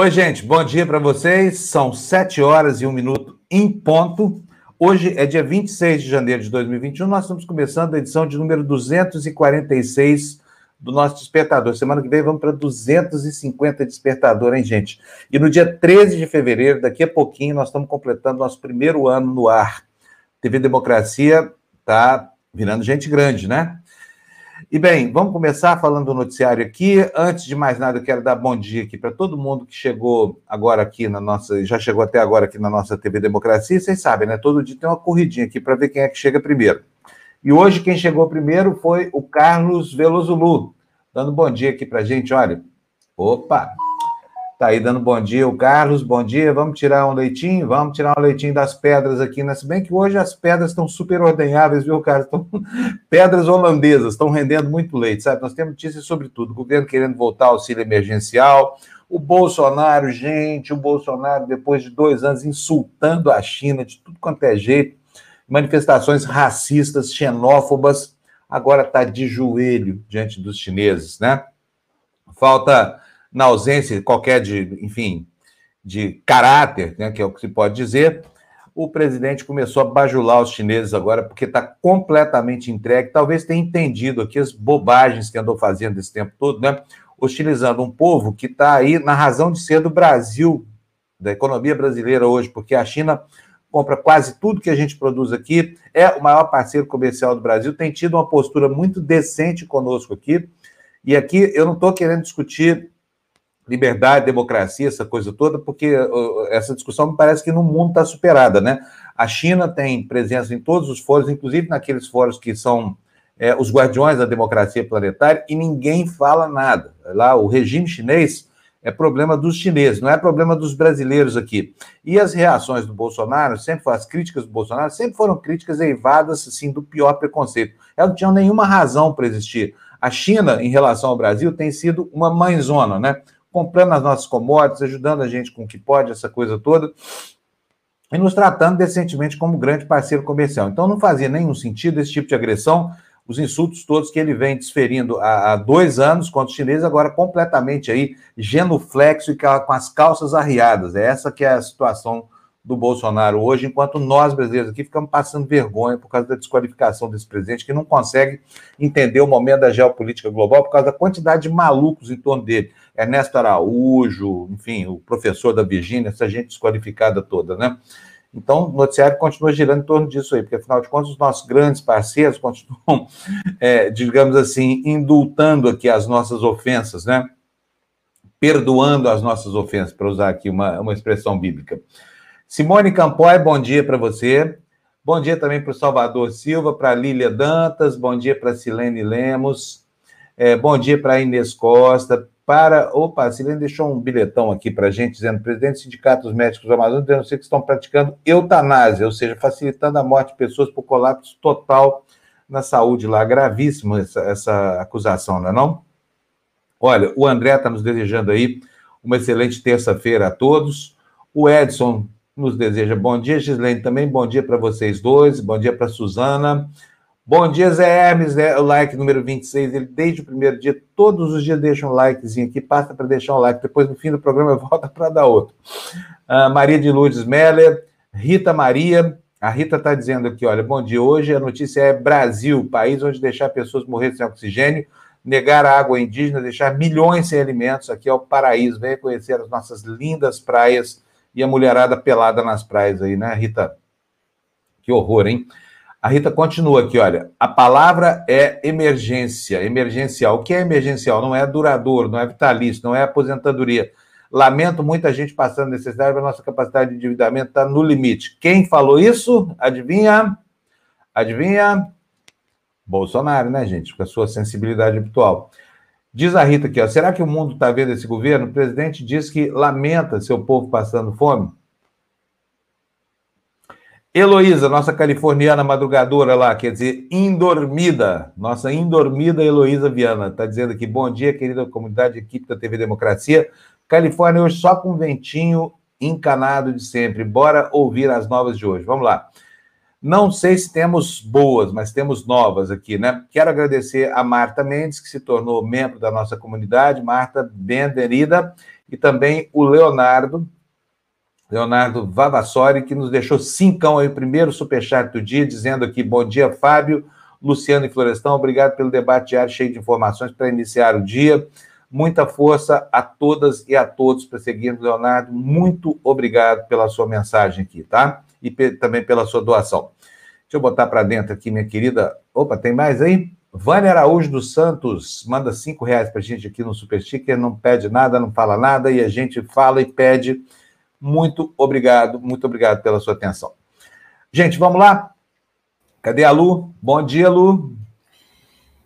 Oi, gente, bom dia para vocês. São sete horas e um minuto em ponto. Hoje é dia 26 de janeiro de 2021. Nós estamos começando a edição de número 246 do nosso despertador. Semana que vem vamos para 250 despertador, hein, gente? E no dia 13 de fevereiro, daqui a pouquinho, nós estamos completando nosso primeiro ano no ar. TV Democracia está virando gente grande, né? E bem, vamos começar falando do noticiário aqui. Antes de mais nada, eu quero dar bom dia aqui para todo mundo que chegou agora aqui na nossa, já chegou até agora aqui na nossa TV Democracia. Vocês sabem, né? Todo dia tem uma corridinha aqui para ver quem é que chega primeiro. E hoje quem chegou primeiro foi o Carlos Velozulu, dando bom dia aqui para gente. Olha, opa, Tá aí dando bom dia, o Carlos, bom dia. Vamos tirar um leitinho? Vamos tirar um leitinho das pedras aqui, né? Se bem que hoje as pedras estão super ordenháveis, viu, Carlos? Estão... Pedras holandesas, estão rendendo muito leite, sabe? Nós temos notícias sobre tudo. O governo querendo voltar ao auxílio emergencial, o Bolsonaro, gente, o Bolsonaro, depois de dois anos insultando a China de tudo quanto é jeito, manifestações racistas, xenófobas, agora está de joelho diante dos chineses, né? Falta na ausência qualquer de, enfim, de caráter, né, que é o que se pode dizer, o presidente começou a bajular os chineses agora, porque está completamente entregue. Talvez tenha entendido aqui as bobagens que andou fazendo esse tempo todo, né? Hostilizando um povo que está aí na razão de ser do Brasil, da economia brasileira hoje, porque a China compra quase tudo que a gente produz aqui, é o maior parceiro comercial do Brasil, tem tido uma postura muito decente conosco aqui. E aqui eu não estou querendo discutir liberdade, democracia, essa coisa toda, porque essa discussão me parece que no mundo está superada, né? A China tem presença em todos os fóruns, inclusive naqueles fóruns que são é, os guardiões da democracia planetária, e ninguém fala nada. Lá, o regime chinês é problema dos chineses, não é problema dos brasileiros aqui. E as reações do Bolsonaro, sempre as críticas do Bolsonaro, sempre foram críticas eivadas, assim, do pior preconceito. Elas não tinham nenhuma razão para existir. A China, em relação ao Brasil, tem sido uma mãezona, né? Comprando as nossas commodities, ajudando a gente com o que pode, essa coisa toda, e nos tratando decentemente como grande parceiro comercial. Então não fazia nenhum sentido esse tipo de agressão, os insultos todos que ele vem desferindo há, há dois anos contra os chineses, agora completamente aí genuflexo e com as calças arriadas. É essa que é a situação do Bolsonaro hoje, enquanto nós brasileiros aqui ficamos passando vergonha por causa da desqualificação desse presidente, que não consegue entender o momento da geopolítica global por causa da quantidade de malucos em torno dele. Ernesto Araújo, enfim, o professor da Virgínia, essa gente desqualificada toda, né? Então, o noticiário continua girando em torno disso aí, porque, afinal de contas, os nossos grandes parceiros continuam, é, digamos assim, indultando aqui as nossas ofensas, né? Perdoando as nossas ofensas, para usar aqui uma, uma expressão bíblica. Simone Campoy, bom dia para você. Bom dia também para o Salvador Silva, para Lília Dantas, bom dia para Silene Lemos, é, bom dia para Inês Costa, para. Opa, a Silene deixou um bilhetão aqui para a gente, dizendo: presidente do Sindicato dos Médicos do Amazonas denuncia que estão praticando eutanásia, ou seja, facilitando a morte de pessoas por colapso total na saúde lá. Gravíssima essa, essa acusação, não é? Não? Olha, o André está nos desejando aí uma excelente terça-feira a todos. O Edson nos deseja bom dia, Gislaine, também bom dia para vocês dois, bom dia para Suzana. Bom dia, Zé Hermes, né? o like número 26, ele desde o primeiro dia, todos os dias deixa um likezinho aqui, passa para deixar um like, depois no fim do programa volta para dar outro. Uh, Maria de Lourdes Meller, Rita Maria, a Rita está dizendo aqui, olha, bom dia, hoje a notícia é Brasil, país onde deixar pessoas morrer sem oxigênio, negar a água indígena, deixar milhões sem alimentos, aqui é o paraíso, venha conhecer as nossas lindas praias, e a mulherada pelada nas praias aí, né, Rita? Que horror, hein? A Rita continua aqui, olha. A palavra é emergência, emergencial. O que é emergencial? Não é duradouro, não é vitalício, não é aposentadoria. Lamento muita gente passando necessidade, a nossa capacidade de endividamento está no limite. Quem falou isso? Adivinha? Adivinha? Bolsonaro, né, gente? Com a sua sensibilidade habitual. Diz a Rita aqui, ó, será que o mundo está vendo esse governo? O presidente diz que lamenta seu povo passando fome. Heloísa, nossa californiana madrugadora lá, quer dizer, indormida, nossa indormida Heloísa Viana, está dizendo aqui, bom dia, querida comunidade, equipe da TV Democracia. Califórnia hoje só com ventinho encanado de sempre. Bora ouvir as novas de hoje. Vamos lá. Não sei se temos boas, mas temos novas aqui, né? Quero agradecer a Marta Mendes, que se tornou membro da nossa comunidade. Marta, bem-vinda. e também o Leonardo, Leonardo Vavassori, que nos deixou cincão aí, primeiro superchat do dia, dizendo aqui, bom dia, Fábio, Luciano e Florestão, obrigado pelo debate diário cheio de informações para iniciar o dia. Muita força a todas e a todos para seguir Leonardo. Muito obrigado pela sua mensagem aqui, tá? E também pela sua doação. Deixa eu botar para dentro aqui, minha querida. Opa, tem mais aí? Vânia Araújo dos Santos manda cinco reais para a gente aqui no Super Sticker, não pede nada, não fala nada, e a gente fala e pede. Muito obrigado, muito obrigado pela sua atenção. Gente, vamos lá? Cadê a Lu? Bom dia, Lu.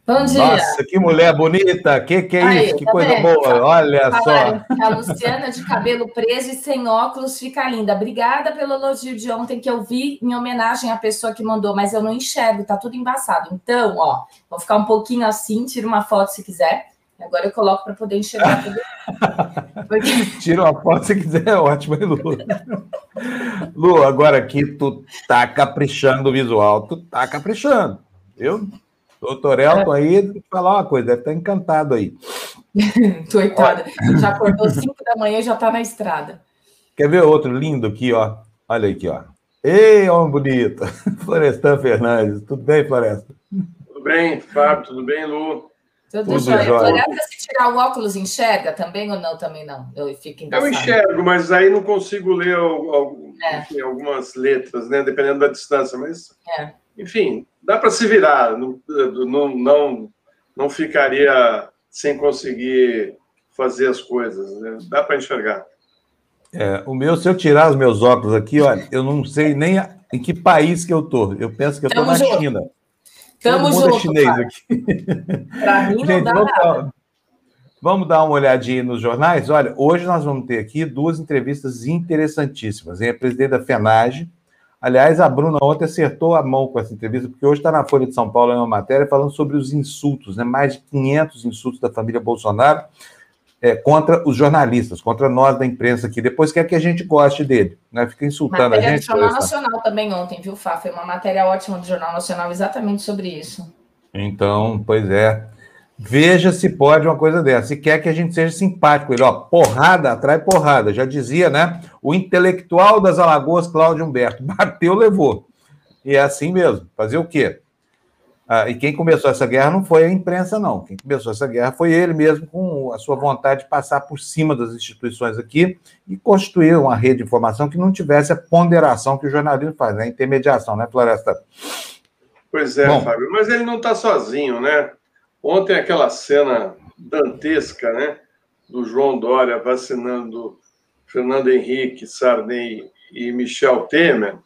Bom dia. Nossa, que mulher bonita! Que que é Aí, isso? Que tá coisa vendo? boa! Olha só. A Luciana de cabelo preso e sem óculos fica linda. Obrigada pelo elogio de ontem que eu vi em homenagem à pessoa que mandou, mas eu não enxergo, tá tudo embaçado. Então, ó, vou ficar um pouquinho assim, tira uma foto se quiser. Agora eu coloco para poder enxergar tudo. Porque... Tira uma foto se quiser, é ótimo, hein, Lu? Lu, agora aqui tu tá caprichando o visual, tu tá caprichando, viu? Doutor Elton aí, falar uma coisa, deve estar encantado aí. Coitada, já acordou 5 da manhã e já está na estrada. Quer ver outro lindo aqui, ó? Olha aqui, ó. Ei, homem bonito! Florestan Fernandes. Tudo bem, Floresta? Tudo bem, Fábio, tudo bem, Lu? Tudo, Tudo jóia. Floresta, se tirar o óculos, enxerga também ou não? Também não. Eu fico Eu enxergo, mas aí não consigo ler é. enfim, algumas letras, né? Dependendo da distância. Mas, é. enfim, dá para se virar, não, não, não, ficaria sem conseguir fazer as coisas, né? dá para enxergar. É, o meu, se eu tirar os meus óculos aqui, olha, eu não sei nem a, em que país que eu tô. Eu penso que eu estou na junto. Tamo Todo mundo junto, é chinês cara. aqui. Para mim não Gente, dá vamos nada. Dar, vamos dar uma olhadinha nos jornais. Olha, hoje nós vamos ter aqui duas entrevistas interessantíssimas. Em a presidente da FENAGE, Aliás, a Bruna ontem acertou a mão com essa entrevista, porque hoje está na Folha de São Paulo em uma matéria falando sobre os insultos, né? mais de 500 insultos da família Bolsonaro é, contra os jornalistas, contra nós da imprensa aqui. Depois quer que a gente goste dele, né? Fica insultando matéria a gente. Matéria do Jornal Nacional também ontem, viu, Fá? Foi uma matéria ótima do Jornal Nacional exatamente sobre isso. Então, pois é. Veja se pode uma coisa dessa. Se quer que a gente seja simpático. Ele, ó, porrada atrai porrada. Já dizia, né? O intelectual das Alagoas, Cláudio Humberto. Bateu, levou. E é assim mesmo. Fazer o quê? Ah, e quem começou essa guerra não foi a imprensa, não. Quem começou essa guerra foi ele mesmo, com a sua vontade de passar por cima das instituições aqui e constituir uma rede de informação que não tivesse a ponderação que o jornalismo faz, né? a intermediação, né, Floresta? Pois é, Bom, Fábio. Mas ele não está sozinho, né? Ontem aquela cena dantesca, né? Do João Dória vacinando Fernando Henrique, Sarney e Michel Temer,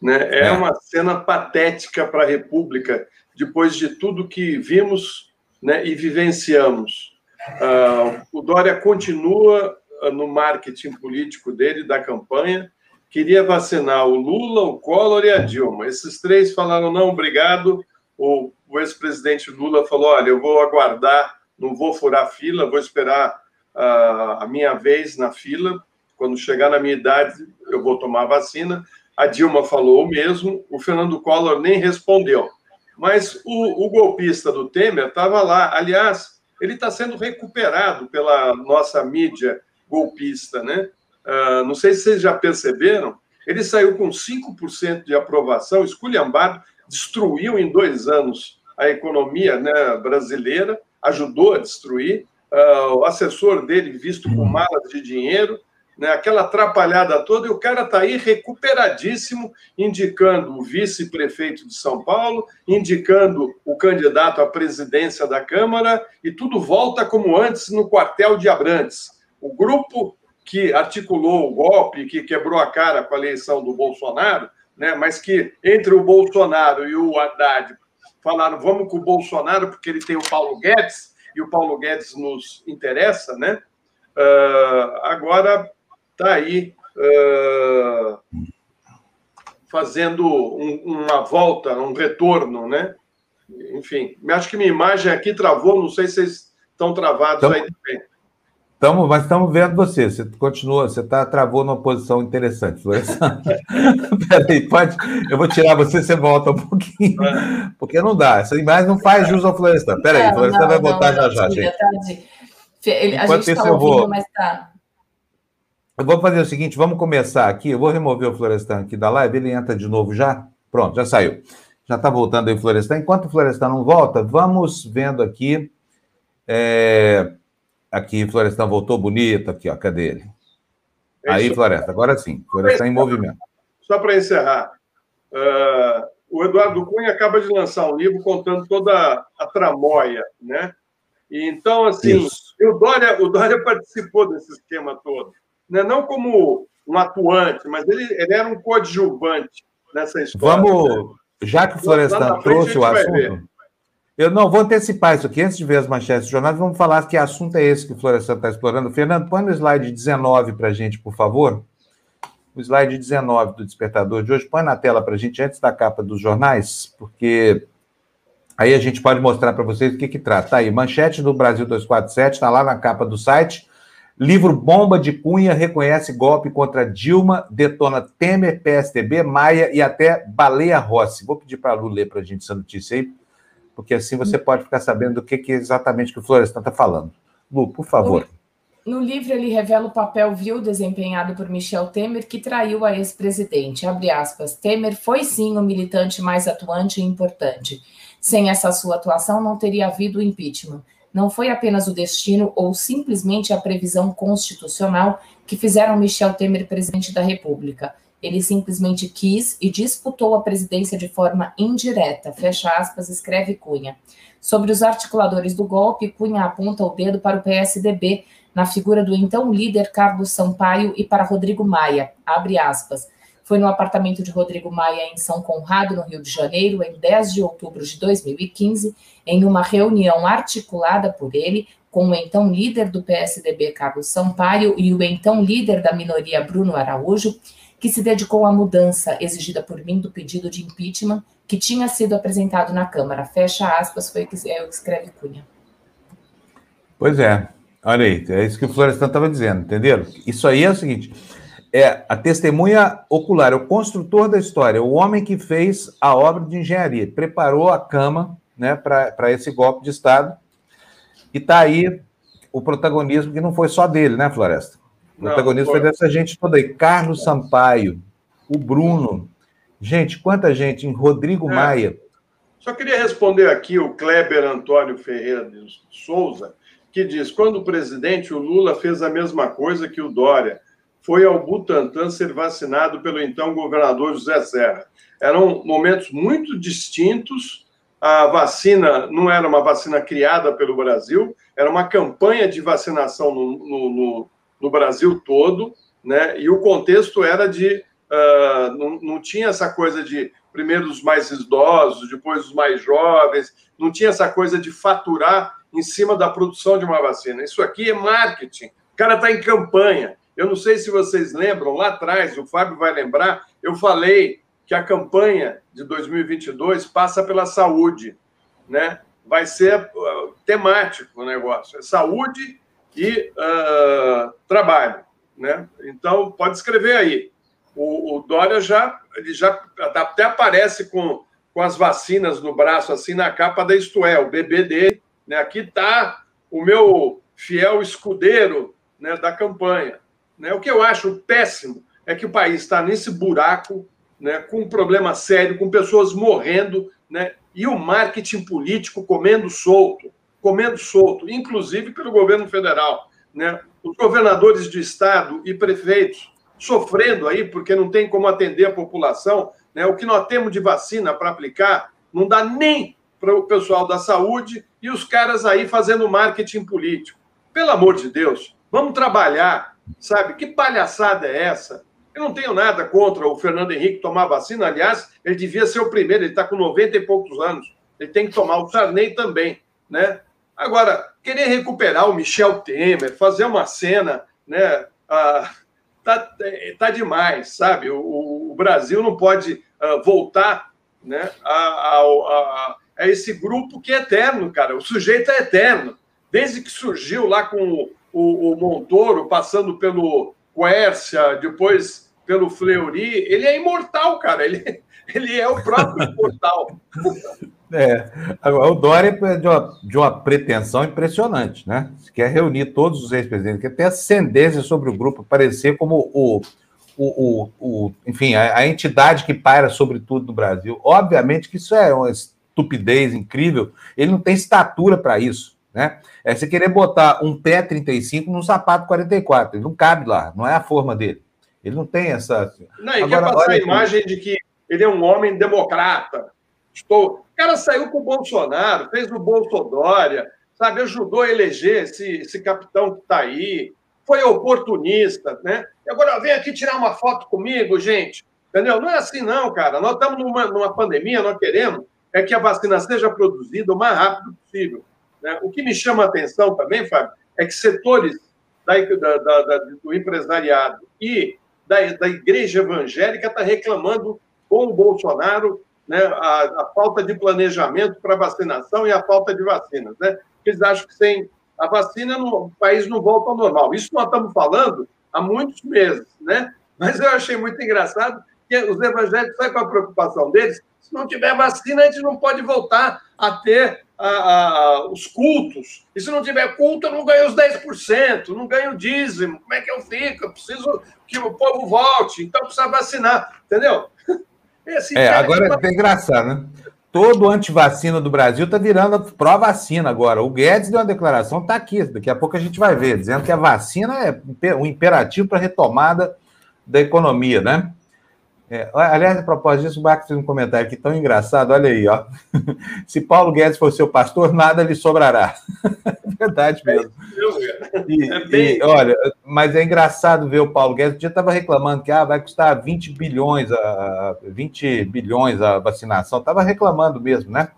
né? É, é. uma cena patética para a República depois de tudo que vimos, né? E vivenciamos. Uh, o Dória continua ah, no marketing político dele da campanha. Queria vacinar o Lula, o Collor e a Dilma. Esses três falaram não, obrigado. O o ex-presidente Lula falou: olha, eu vou aguardar, não vou furar fila, vou esperar uh, a minha vez na fila. Quando chegar na minha idade, eu vou tomar a vacina. A Dilma falou o mesmo, o Fernando Collor nem respondeu. Mas o, o golpista do Temer estava lá. Aliás, ele está sendo recuperado pela nossa mídia golpista, né? Uh, não sei se vocês já perceberam, ele saiu com 5% de aprovação, esculhambado, destruiu em dois anos a economia né, brasileira, ajudou a destruir. Uh, o assessor dele visto com hum. malas de dinheiro, né, aquela atrapalhada toda, e o cara está aí recuperadíssimo, indicando o vice-prefeito de São Paulo, indicando o candidato à presidência da Câmara, e tudo volta como antes no quartel de Abrantes. O grupo que articulou o golpe, que quebrou a cara com a eleição do Bolsonaro, né, mas que entre o Bolsonaro e o Haddad falaram vamos com o Bolsonaro porque ele tem o Paulo Guedes e o Paulo Guedes nos interessa, né? Uh, agora está aí uh, fazendo um, uma volta, um retorno, né? Enfim, acho que minha imagem aqui travou, não sei se vocês estão travados então, aí também. Tamo, mas estamos vendo você. Você continua, você tá, travou numa posição interessante, Peraí, pode. Eu vou tirar você, você volta um pouquinho. É. Porque não dá. Essa imagem não faz jus ao Florestan. Peraí, o Florestan vai voltar já já, gente. Tá Ele, a Enquanto gente está ouvindo, vou... mas tá. Eu vou fazer o seguinte, vamos começar aqui. Eu vou remover o Florestan aqui da live. Ele entra de novo já? Pronto, já saiu. Já está voltando aí o Florestan. Enquanto o Florestan não volta, vamos vendo aqui. É... Aqui, Florestan voltou bonito aqui, ó. Cadê ele? É aí, Floresta, agora sim. Florestan em movimento. Só para encerrar. Uh, o Eduardo Cunha acaba de lançar um livro contando toda a tramóia, né? E então, assim, o Dória, o Dória participou desse esquema todo. Né? Não como um atuante, mas ele, ele era um coadjuvante nessa história. Vamos, já que o Florestan trouxe o assunto, eu não vou antecipar isso aqui, antes de ver as manchetes do jornal, vamos falar que assunto é esse que o Florestan está explorando. Fernando, põe no slide 19 para a gente, por favor. O slide 19 do despertador de hoje, põe na tela para a gente antes da capa dos jornais, porque aí a gente pode mostrar para vocês o que, que trata. Tá aí, manchete do Brasil 247, está lá na capa do site. Livro Bomba de Cunha reconhece golpe contra Dilma, detona Temer, PSDB, Maia e até Baleia Rossi. Vou pedir para a Lu ler para a gente essa notícia aí, porque assim você pode ficar sabendo do que, que exatamente que o Florestan está falando. Lu, por favor. No, no livro, ele revela o papel vil desempenhado por Michel Temer, que traiu a ex-presidente. Abre aspas. Temer foi sim o militante mais atuante e importante. Sem essa sua atuação, não teria havido impeachment não foi apenas o destino ou simplesmente a previsão constitucional que fizeram Michel Temer presidente da República. Ele simplesmente quis e disputou a presidência de forma indireta, fecha aspas, escreve Cunha. Sobre os articuladores do golpe, Cunha aponta o dedo para o PSDB, na figura do então líder Carlos Sampaio e para Rodrigo Maia, abre aspas. Foi no apartamento de Rodrigo Maia, em São Conrado, no Rio de Janeiro, em 10 de outubro de 2015, em uma reunião articulada por ele com o então líder do PSDB, Carlos Sampaio, e o então líder da minoria, Bruno Araújo, que se dedicou à mudança exigida por mim do pedido de impeachment que tinha sido apresentado na Câmara. Fecha aspas, foi o que escreve Cunha. Pois é, olha aí, é isso que o Florestan estava dizendo, entenderam? Isso aí é o seguinte: é a testemunha ocular, é o construtor da história, o homem que fez a obra de engenharia, preparou a cama né, para esse golpe de Estado. E está aí o protagonismo que não foi só dele, né, Floresta? O não, protagonismo foi... foi dessa gente toda aí. Carlos Sampaio, o Bruno. Gente, quanta gente, em Rodrigo é. Maia. Só queria responder aqui o Kleber Antônio Ferreira de Souza, que diz: quando o presidente, o Lula, fez a mesma coisa que o Dória foi ao Butantan ser vacinado pelo então governador José Serra. Eram momentos muito distintos. A vacina não era uma vacina criada pelo Brasil, era uma campanha de vacinação no, no, no, no Brasil todo, né? E o contexto era de. Uh, não, não tinha essa coisa de primeiro os mais idosos, depois os mais jovens, não tinha essa coisa de faturar em cima da produção de uma vacina. Isso aqui é marketing. O cara está em campanha. Eu não sei se vocês lembram, lá atrás, o Fábio vai lembrar, eu falei que a campanha de 2022 passa pela saúde, né? Vai ser uh, temático o negócio, é saúde e uh, trabalho, né? Então, pode escrever aí. O, o Dória já, ele já até aparece com, com as vacinas no braço, assim, na capa da Isto É, o bebê dele. Né? Aqui está o meu fiel escudeiro né, da campanha. Né? O que eu acho péssimo é que o país está nesse buraco, né, com um problema sério, com pessoas morrendo, né, e o marketing político comendo solto, comendo solto, inclusive pelo governo federal. Né? Os governadores de estado e prefeitos sofrendo aí, porque não tem como atender a população. Né? O que nós temos de vacina para aplicar não dá nem para o pessoal da saúde e os caras aí fazendo marketing político. Pelo amor de Deus, vamos trabalhar, Sabe? Que palhaçada é essa? Eu não tenho nada contra o Fernando Henrique tomar vacina. Aliás, ele devia ser o primeiro, ele está com 90 e poucos anos. Ele tem que tomar o Sarney também, né? Agora, querer recuperar o Michel Temer, fazer uma cena, né? Ah, tá, tá demais, sabe? O, o Brasil não pode ah, voltar né, a, a, a, a, esse grupo que é eterno, cara. O sujeito é eterno. Desde que surgiu lá com o, o Montoro, passando pelo Quércia, depois pelo Fleury, ele é imortal, cara. Ele, ele é o próprio imortal. É, o Dória é de uma, de uma pretensão impressionante, né? Quer reunir todos os ex-presidentes, quer ter ascendência sobre o grupo, aparecer como o, o, o, o enfim, a, a, entidade que paira sobre tudo no Brasil. Obviamente que isso é uma estupidez incrível, ele não tem estatura para isso, né? É você querer botar um pé 35 num sapato 44, ele não cabe lá, não é a forma dele. Ele não tem essa. Não, e Agora, quer passar a imagem de que ele é um homem democrata. Estou... O cara saiu com o Bolsonaro, fez o Bolsodória, sabe, ajudou a eleger esse, esse capitão que está aí, foi oportunista, né? E agora vem aqui tirar uma foto comigo, gente. Entendeu? Não é assim, não, cara. Nós estamos numa, numa pandemia, nós queremos é que a vacina seja produzida o mais rápido possível. Né? O que me chama a atenção também, Fábio, é que setores da, da, da, do empresariado e da, igreja evangélica estão tá reclamando com o Bolsonaro né, a, a falta de planejamento para vacinação e a falta de vacinas. Né? Eles acham que sem a vacina no, o país não volta ao normal. Isso nós estamos falando há muitos meses, né? Mas eu achei muito engraçado que os evangélicos, sabe qual a preocupação deles? Se não tiver vacina, a gente não pode voltar a ter a, a, os cultos. E se não tiver culto, eu não ganho os 10%, não ganho o dízimo. Como é que eu fico? Eu preciso que o povo volte, então precisa vacinar, entendeu? Assim, é agora é engraçado, né? Todo antivacina do Brasil está virando pró-vacina agora. O Guedes deu uma declaração, está aqui, daqui a pouco a gente vai ver, dizendo que a vacina é um imperativo para a retomada da economia, né? É, aliás, a propósito disso, o Marcos fez um comentário aqui tão engraçado, olha aí, ó. Se Paulo Guedes for seu pastor, nada lhe sobrará. Verdade mesmo. E, é bem... e, olha, mas é engraçado ver o Paulo Guedes, um dia estava reclamando que ah, vai custar 20 bilhões, a, 20 bilhões a vacinação, estava reclamando mesmo, né?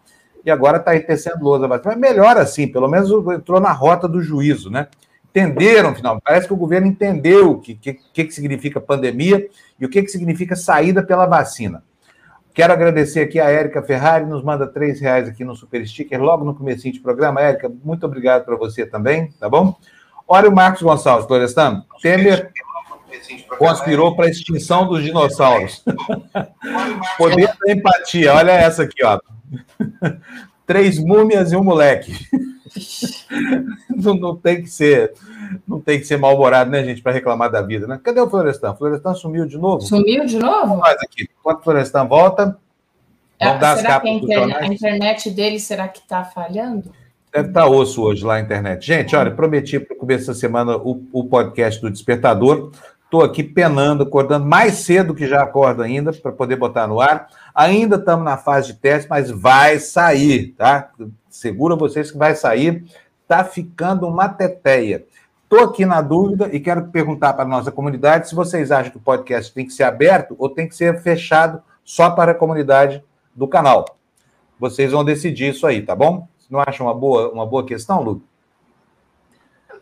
E agora está tecendo lousa a vacina. Mas melhor assim, pelo menos entrou na rota do juízo, né? Entenderam, final. Parece que o governo entendeu o que, que, que significa pandemia e o que, que significa saída pela vacina. Quero agradecer aqui a Érica Ferrari, nos manda três reais aqui no Super Sticker, logo no começo do programa. Érica, muito obrigado para você também, tá bom? Olha o Marcos Gonçalves, Florestan. Temer conspirou para a extinção dos dinossauros. Poder da empatia, olha essa aqui, ó. Três múmias e um moleque. não, não, tem que ser, não tem que ser mal-humorado, né, gente, para reclamar da vida, né? Cadê o Florestan? O Florestan sumiu de novo? Sumiu de novo? Nós aqui. Enquanto o Florestan volta, vamos é, dar as capas que a, internet, a internet dele será que está falhando? Deve estar tá osso hoje lá na internet. Gente, olha, prometi para o começo da semana o, o podcast do Despertador. Estou aqui penando, acordando mais cedo que já acordo ainda, para poder botar no ar. Ainda estamos na fase de teste, mas vai sair, tá? Segura vocês que vai sair. Está ficando uma teteia. Estou aqui na dúvida e quero perguntar para a nossa comunidade se vocês acham que o podcast tem que ser aberto ou tem que ser fechado só para a comunidade do canal. Vocês vão decidir isso aí, tá bom? Não acham uma boa, uma boa questão, Lu?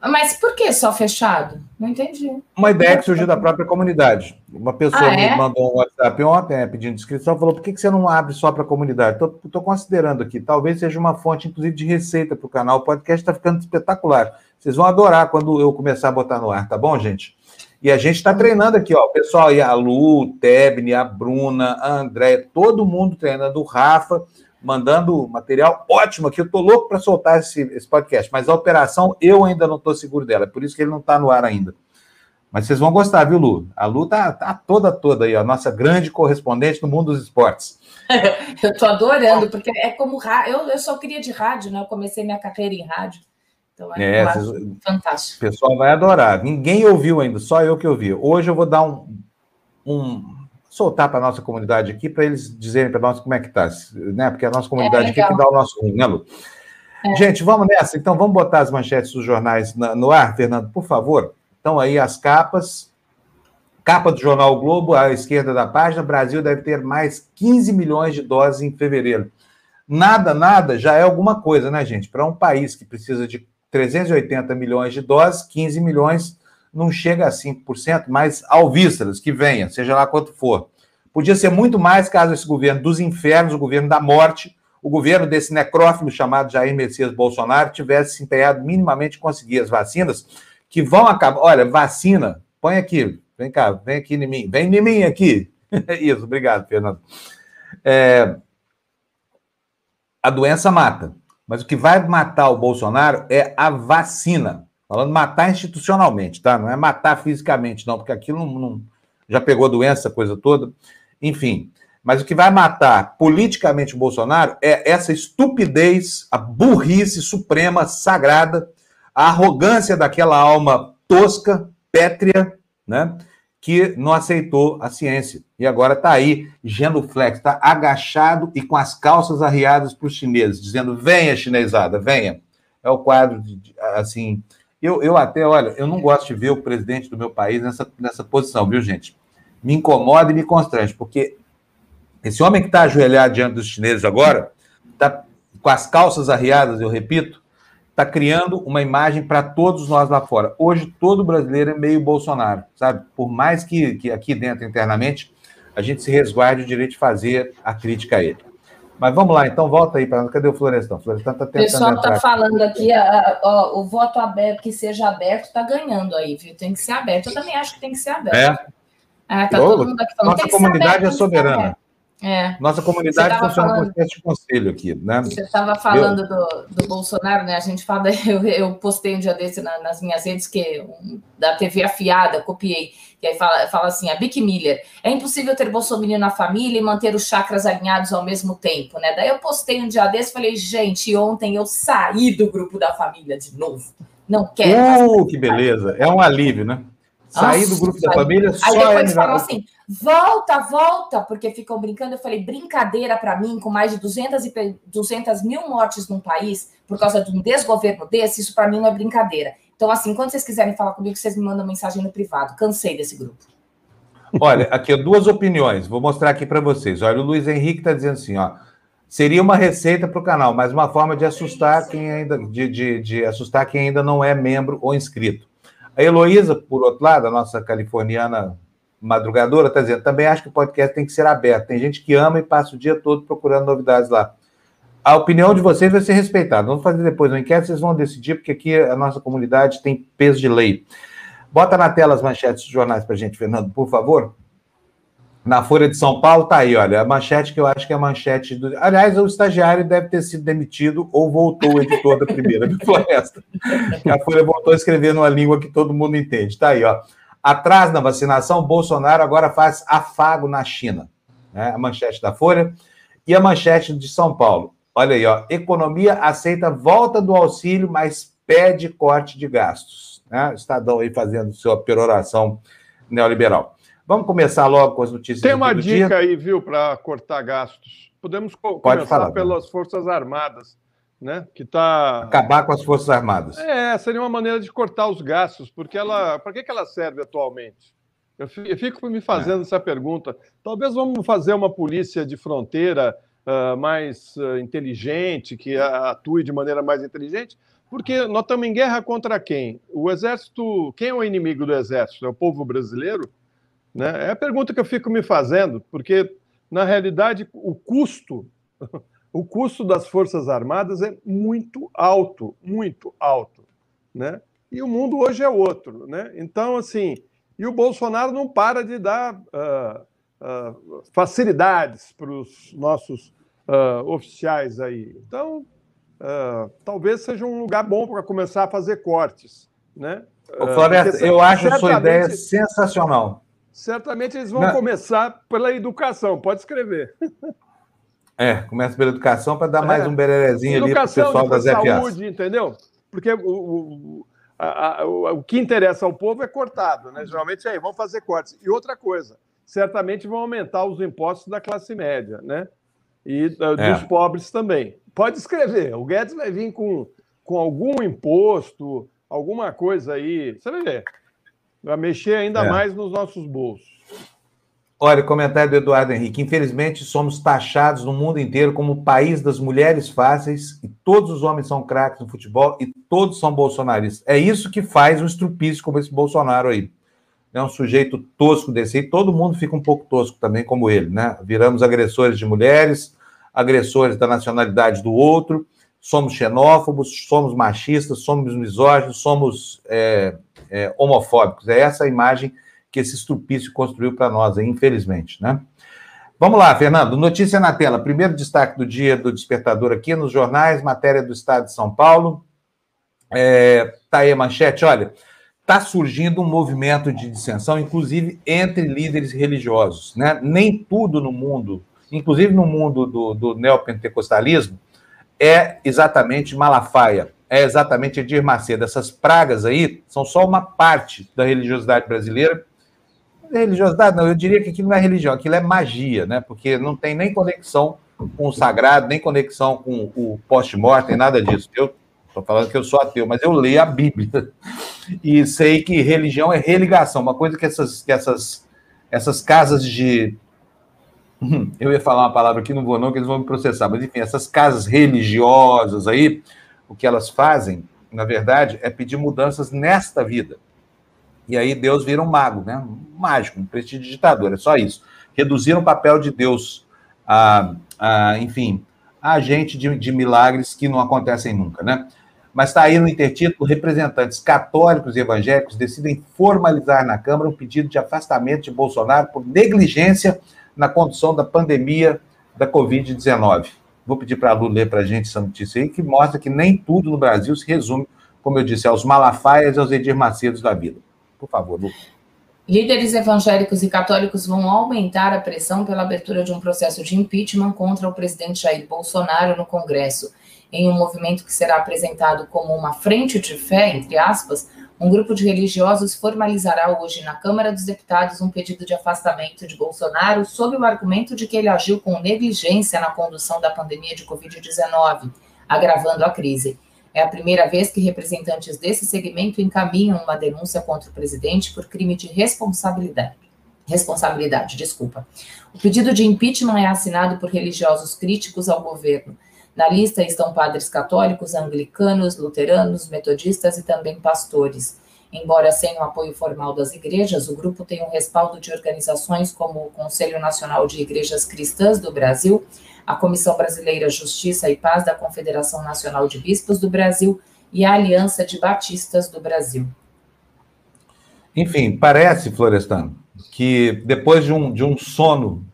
Mas por que só fechado? Não entendi. Uma ideia que surgiu da própria comunidade. Uma pessoa ah, é? me mandou um WhatsApp ontem é, pedindo inscrição, falou: por que, que você não abre só para a comunidade? Estou considerando aqui, talvez seja uma fonte, inclusive, de receita para o canal. O podcast está ficando espetacular. Vocês vão adorar quando eu começar a botar no ar, tá bom, gente? E a gente está treinando aqui, ó. O pessoal aí, a Lu, o Tebni, a Bruna, a André, todo mundo treinando, o Rafa mandando material ótimo aqui. Eu estou louco para soltar esse, esse podcast, mas a operação eu ainda não estou seguro dela, é por isso que ele não está no ar ainda. Mas vocês vão gostar, viu, Lu? A Lu tá, tá toda, toda aí, a nossa grande correspondente no mundo dos esportes. eu estou adorando, porque é como rádio. Eu, eu só queria de rádio, né? Eu comecei minha carreira em rádio. Então é, é fantástico. O pessoal vai adorar. Ninguém ouviu ainda, só eu que ouvi. Hoje eu vou dar um, um soltar para a nossa comunidade aqui, para eles dizerem para nós como é que está, né? Porque a nossa comunidade é, aqui que dá o nosso rumo, né, Lu? É. Gente, vamos nessa. Então, vamos botar as manchetes dos jornais no ar, Fernando, por favor. Então, aí as capas. Capa do jornal o Globo, à esquerda da página, Brasil deve ter mais 15 milhões de doses em fevereiro. Nada, nada já é alguma coisa, né, gente? Para um país que precisa de 380 milhões de doses, 15 milhões não chega a 5%, mas alvíceras, que venha, seja lá quanto for. Podia ser muito mais caso esse governo dos infernos, o governo da morte, o governo desse necrófilo chamado Jair Messias Bolsonaro tivesse se empenhado minimamente em conseguir as vacinas que vão acabar. Olha, vacina, põe aqui, vem cá, vem aqui em mim, vem em mim aqui. Isso, obrigado, Fernando. É... a doença mata. Mas o que vai matar o Bolsonaro é a vacina. Falando matar institucionalmente, tá? Não é matar fisicamente, não, porque aquilo não, não já pegou doença, coisa toda. Enfim. Mas o que vai matar politicamente o Bolsonaro é essa estupidez, a burrice suprema, sagrada, a arrogância daquela alma tosca, pétrea, né? Que não aceitou a ciência. E agora está aí, genuflex, está agachado e com as calças arriadas para os chineses, dizendo: venha, chinesada, venha. É o quadro, de, assim, eu, eu até, olha, eu não gosto de ver o presidente do meu país nessa, nessa posição, viu, gente? Me incomoda e me constrange, porque esse homem que está ajoelhado diante dos chineses agora, está com as calças arriadas, eu repito, está criando uma imagem para todos nós lá fora. Hoje, todo brasileiro é meio Bolsonaro, sabe? Por mais que, que aqui dentro, internamente, a gente se resguarde o direito de fazer a crítica a ele. Mas vamos lá, então volta aí para Cadê o Florestão? O Florestão está tentando. O pessoal está falando aqui, a, a, o voto aberto, que seja aberto, está ganhando aí, viu? Tem que ser aberto. Eu também acho que tem que ser aberto. É. é tá todo mundo aqui falando. Nossa comunidade aberto, é soberana. É. Nossa comunidade funciona falando... como de conselho aqui, né? Você estava falando do, do, Bolsonaro, né? A gente fala, eu, eu postei um dia desse na, nas minhas redes que um, da TV afiada, copiei, e aí fala, fala assim, a Bic Miller, é impossível ter Bolsonaro na família e manter os chakras alinhados ao mesmo tempo, né? Daí eu postei um dia desse e falei, gente, ontem eu saí do grupo da família de novo. Não quero. Uh, que beleza! É um alívio, né? Sair do grupo da família só Aí depois é falam assim, volta, volta, porque ficam brincando. Eu falei, brincadeira para mim, com mais de 200, e 200 mil mortes num país, por causa de um desgoverno desse, isso para mim não é brincadeira. Então, assim, quando vocês quiserem falar comigo, vocês me mandam mensagem no privado. Cansei desse grupo. Olha, aqui duas opiniões. Vou mostrar aqui para vocês. Olha, o Luiz Henrique está dizendo assim, ó. Seria uma receita para o canal, mas uma forma de assustar quem ainda de, de, de assustar quem ainda não é membro ou inscrito. A Heloísa, por outro lado, a nossa californiana madrugadora, está dizendo, também acho que o podcast tem que ser aberto. Tem gente que ama e passa o dia todo procurando novidades lá. A opinião de vocês vai ser respeitada. Vamos fazer depois uma enquete, vocês vão decidir, porque aqui a nossa comunidade tem peso de lei. Bota na tela as manchetes dos jornais para a gente, Fernando, por favor. Na Folha de São Paulo tá aí, olha, a manchete que eu acho que é a manchete do. Aliás, o estagiário deve ter sido demitido ou voltou o editor da primeira do Floresta. A Folha voltou a escrever numa língua que todo mundo entende. Tá aí, ó. Atrás na vacinação, Bolsonaro agora faz afago na China. Né? A manchete da Folha. E a manchete de São Paulo. Olha aí, ó. Economia aceita volta do auxílio, mas pede corte de gastos. Né? Estadão aí fazendo sua peroração neoliberal. Vamos começar logo com as notícias. Tem uma dica dia. aí, viu, para cortar gastos. Podemos co Pode começar falar, pelas né? Forças Armadas, né? Que tá acabar com as Forças Armadas. É, seria uma maneira de cortar os gastos, porque ela, para que, que ela serve atualmente? Eu fico me fazendo é. essa pergunta. Talvez vamos fazer uma polícia de fronteira uh, mais uh, inteligente, que atue de maneira mais inteligente, porque nós estamos em guerra contra quem? O exército. Quem é o inimigo do exército? É o povo brasileiro? Né? É a pergunta que eu fico me fazendo, porque, na realidade, o custo, o custo das Forças Armadas é muito alto, muito alto. Né? E o mundo hoje é outro. Né? Então, assim, e o Bolsonaro não para de dar uh, uh, facilidades para os nossos uh, oficiais aí. Então, talvez seja um lugar bom para começar a fazer cortes. Né? Ô, Floresta, eu acho a sua ideia sensacional. Certamente eles vão Não. começar pela educação, pode escrever. É, começa pela educação para dar é. mais um bererezinho ali para o pessoal das saúde, entendeu? Porque o, o, a, a, o, o, que interessa ao povo é cortado, né? Geralmente é aí, vão fazer cortes. E outra coisa, certamente vão aumentar os impostos da classe média, né? E uh, é. dos pobres também. Pode escrever, o Guedes vai vir com, com algum imposto, alguma coisa aí. Você vai ver. Vai mexer ainda é. mais nos nossos bolsos. Olha, comentário do Eduardo Henrique. Infelizmente, somos taxados no mundo inteiro como o país das mulheres fáceis e todos os homens são craques no futebol e todos são bolsonaristas. É isso que faz um estrupício como esse Bolsonaro aí. É um sujeito tosco desse aí, todo mundo fica um pouco tosco também, como ele, né? Viramos agressores de mulheres, agressores da nacionalidade do outro, somos xenófobos, somos machistas, somos misóginos, somos é, é, homofóbicos. É essa a imagem que esse estupício construiu para nós, infelizmente. Né? Vamos lá, Fernando. Notícia na tela. Primeiro destaque do dia do despertador aqui nos jornais, matéria do Estado de São Paulo. É, tá aí a manchete. Olha, está surgindo um movimento de dissensão, inclusive entre líderes religiosos. Né? Nem tudo no mundo, inclusive no mundo do, do neopentecostalismo, é exatamente Malafaia, é exatamente Edir Macedo. Essas pragas aí são só uma parte da religiosidade brasileira religiosidade, não, eu diria que aquilo não é religião, aquilo é magia, né? Porque não tem nem conexão com o sagrado, nem conexão com o post-mortem, nada disso. Eu estou falando que eu sou ateu, mas eu leio a Bíblia e sei que religião é religação, uma coisa que essas, que essas, essas casas de. Eu ia falar uma palavra aqui, não vou não, que eles vão me processar, mas enfim, essas casas religiosas aí, o que elas fazem, na verdade, é pedir mudanças nesta vida. E aí Deus vira um mago, né? Um mágico, um prestidigitador, é só isso. Reduzir o papel de Deus a, a enfim, a agente de, de milagres que não acontecem nunca, né? Mas está aí no intertítulo: representantes católicos e evangélicos decidem formalizar na Câmara um pedido de afastamento de Bolsonaro por negligência na condução da pandemia da Covid-19. Vou pedir para a Lu ler para a gente essa notícia aí, que mostra que nem tudo no Brasil se resume, como eu disse, aos Malafaias e aos Edir Macedos da vida. Por favor, Lu. Líderes evangélicos e católicos vão aumentar a pressão pela abertura de um processo de impeachment contra o presidente Jair Bolsonaro no Congresso. Em um movimento que será apresentado como uma frente de fé, entre aspas, um grupo de religiosos formalizará hoje na Câmara dos Deputados um pedido de afastamento de Bolsonaro sob o argumento de que ele agiu com negligência na condução da pandemia de Covid-19, agravando a crise. É a primeira vez que representantes desse segmento encaminham uma denúncia contra o presidente por crime de responsabilidade. Responsabilidade, desculpa. O pedido de impeachment é assinado por religiosos críticos ao governo. Na lista estão padres católicos, anglicanos, luteranos, metodistas e também pastores. Embora sem o apoio formal das igrejas, o grupo tem o respaldo de organizações como o Conselho Nacional de Igrejas Cristãs do Brasil, a Comissão Brasileira Justiça e Paz da Confederação Nacional de Bispos do Brasil e a Aliança de Batistas do Brasil. Enfim, parece, Florestan, que depois de um, de um sono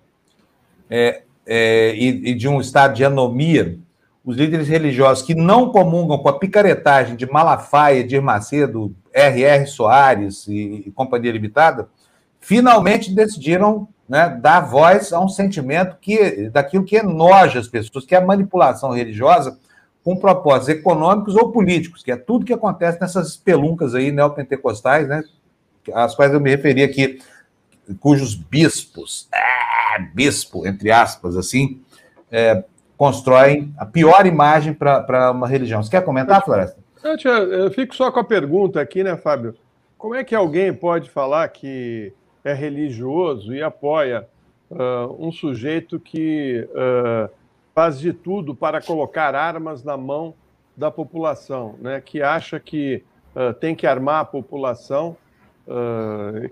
é, é, e, e, de um estado de anomia, os líderes religiosos que não comungam com a picaretagem de Malafaia, Edir Macedo, R.R. Soares e, e Companhia Limitada, finalmente decidiram né, dar voz a um sentimento que daquilo que enoja as pessoas, que é a manipulação religiosa com propósitos econômicos ou políticos, que é tudo que acontece nessas peluncas aí neopentecostais, né, às quais eu me referi aqui, cujos bispos, é, bispo, entre aspas, assim, é, constroem a pior imagem para uma religião. Você quer comentar, Floresta? Eu, eu fico só com a pergunta aqui, né, Fábio? Como é que alguém pode falar que é religioso e apoia uh, um sujeito que uh, faz de tudo para colocar armas na mão da população, né? que acha que uh, tem que armar a população,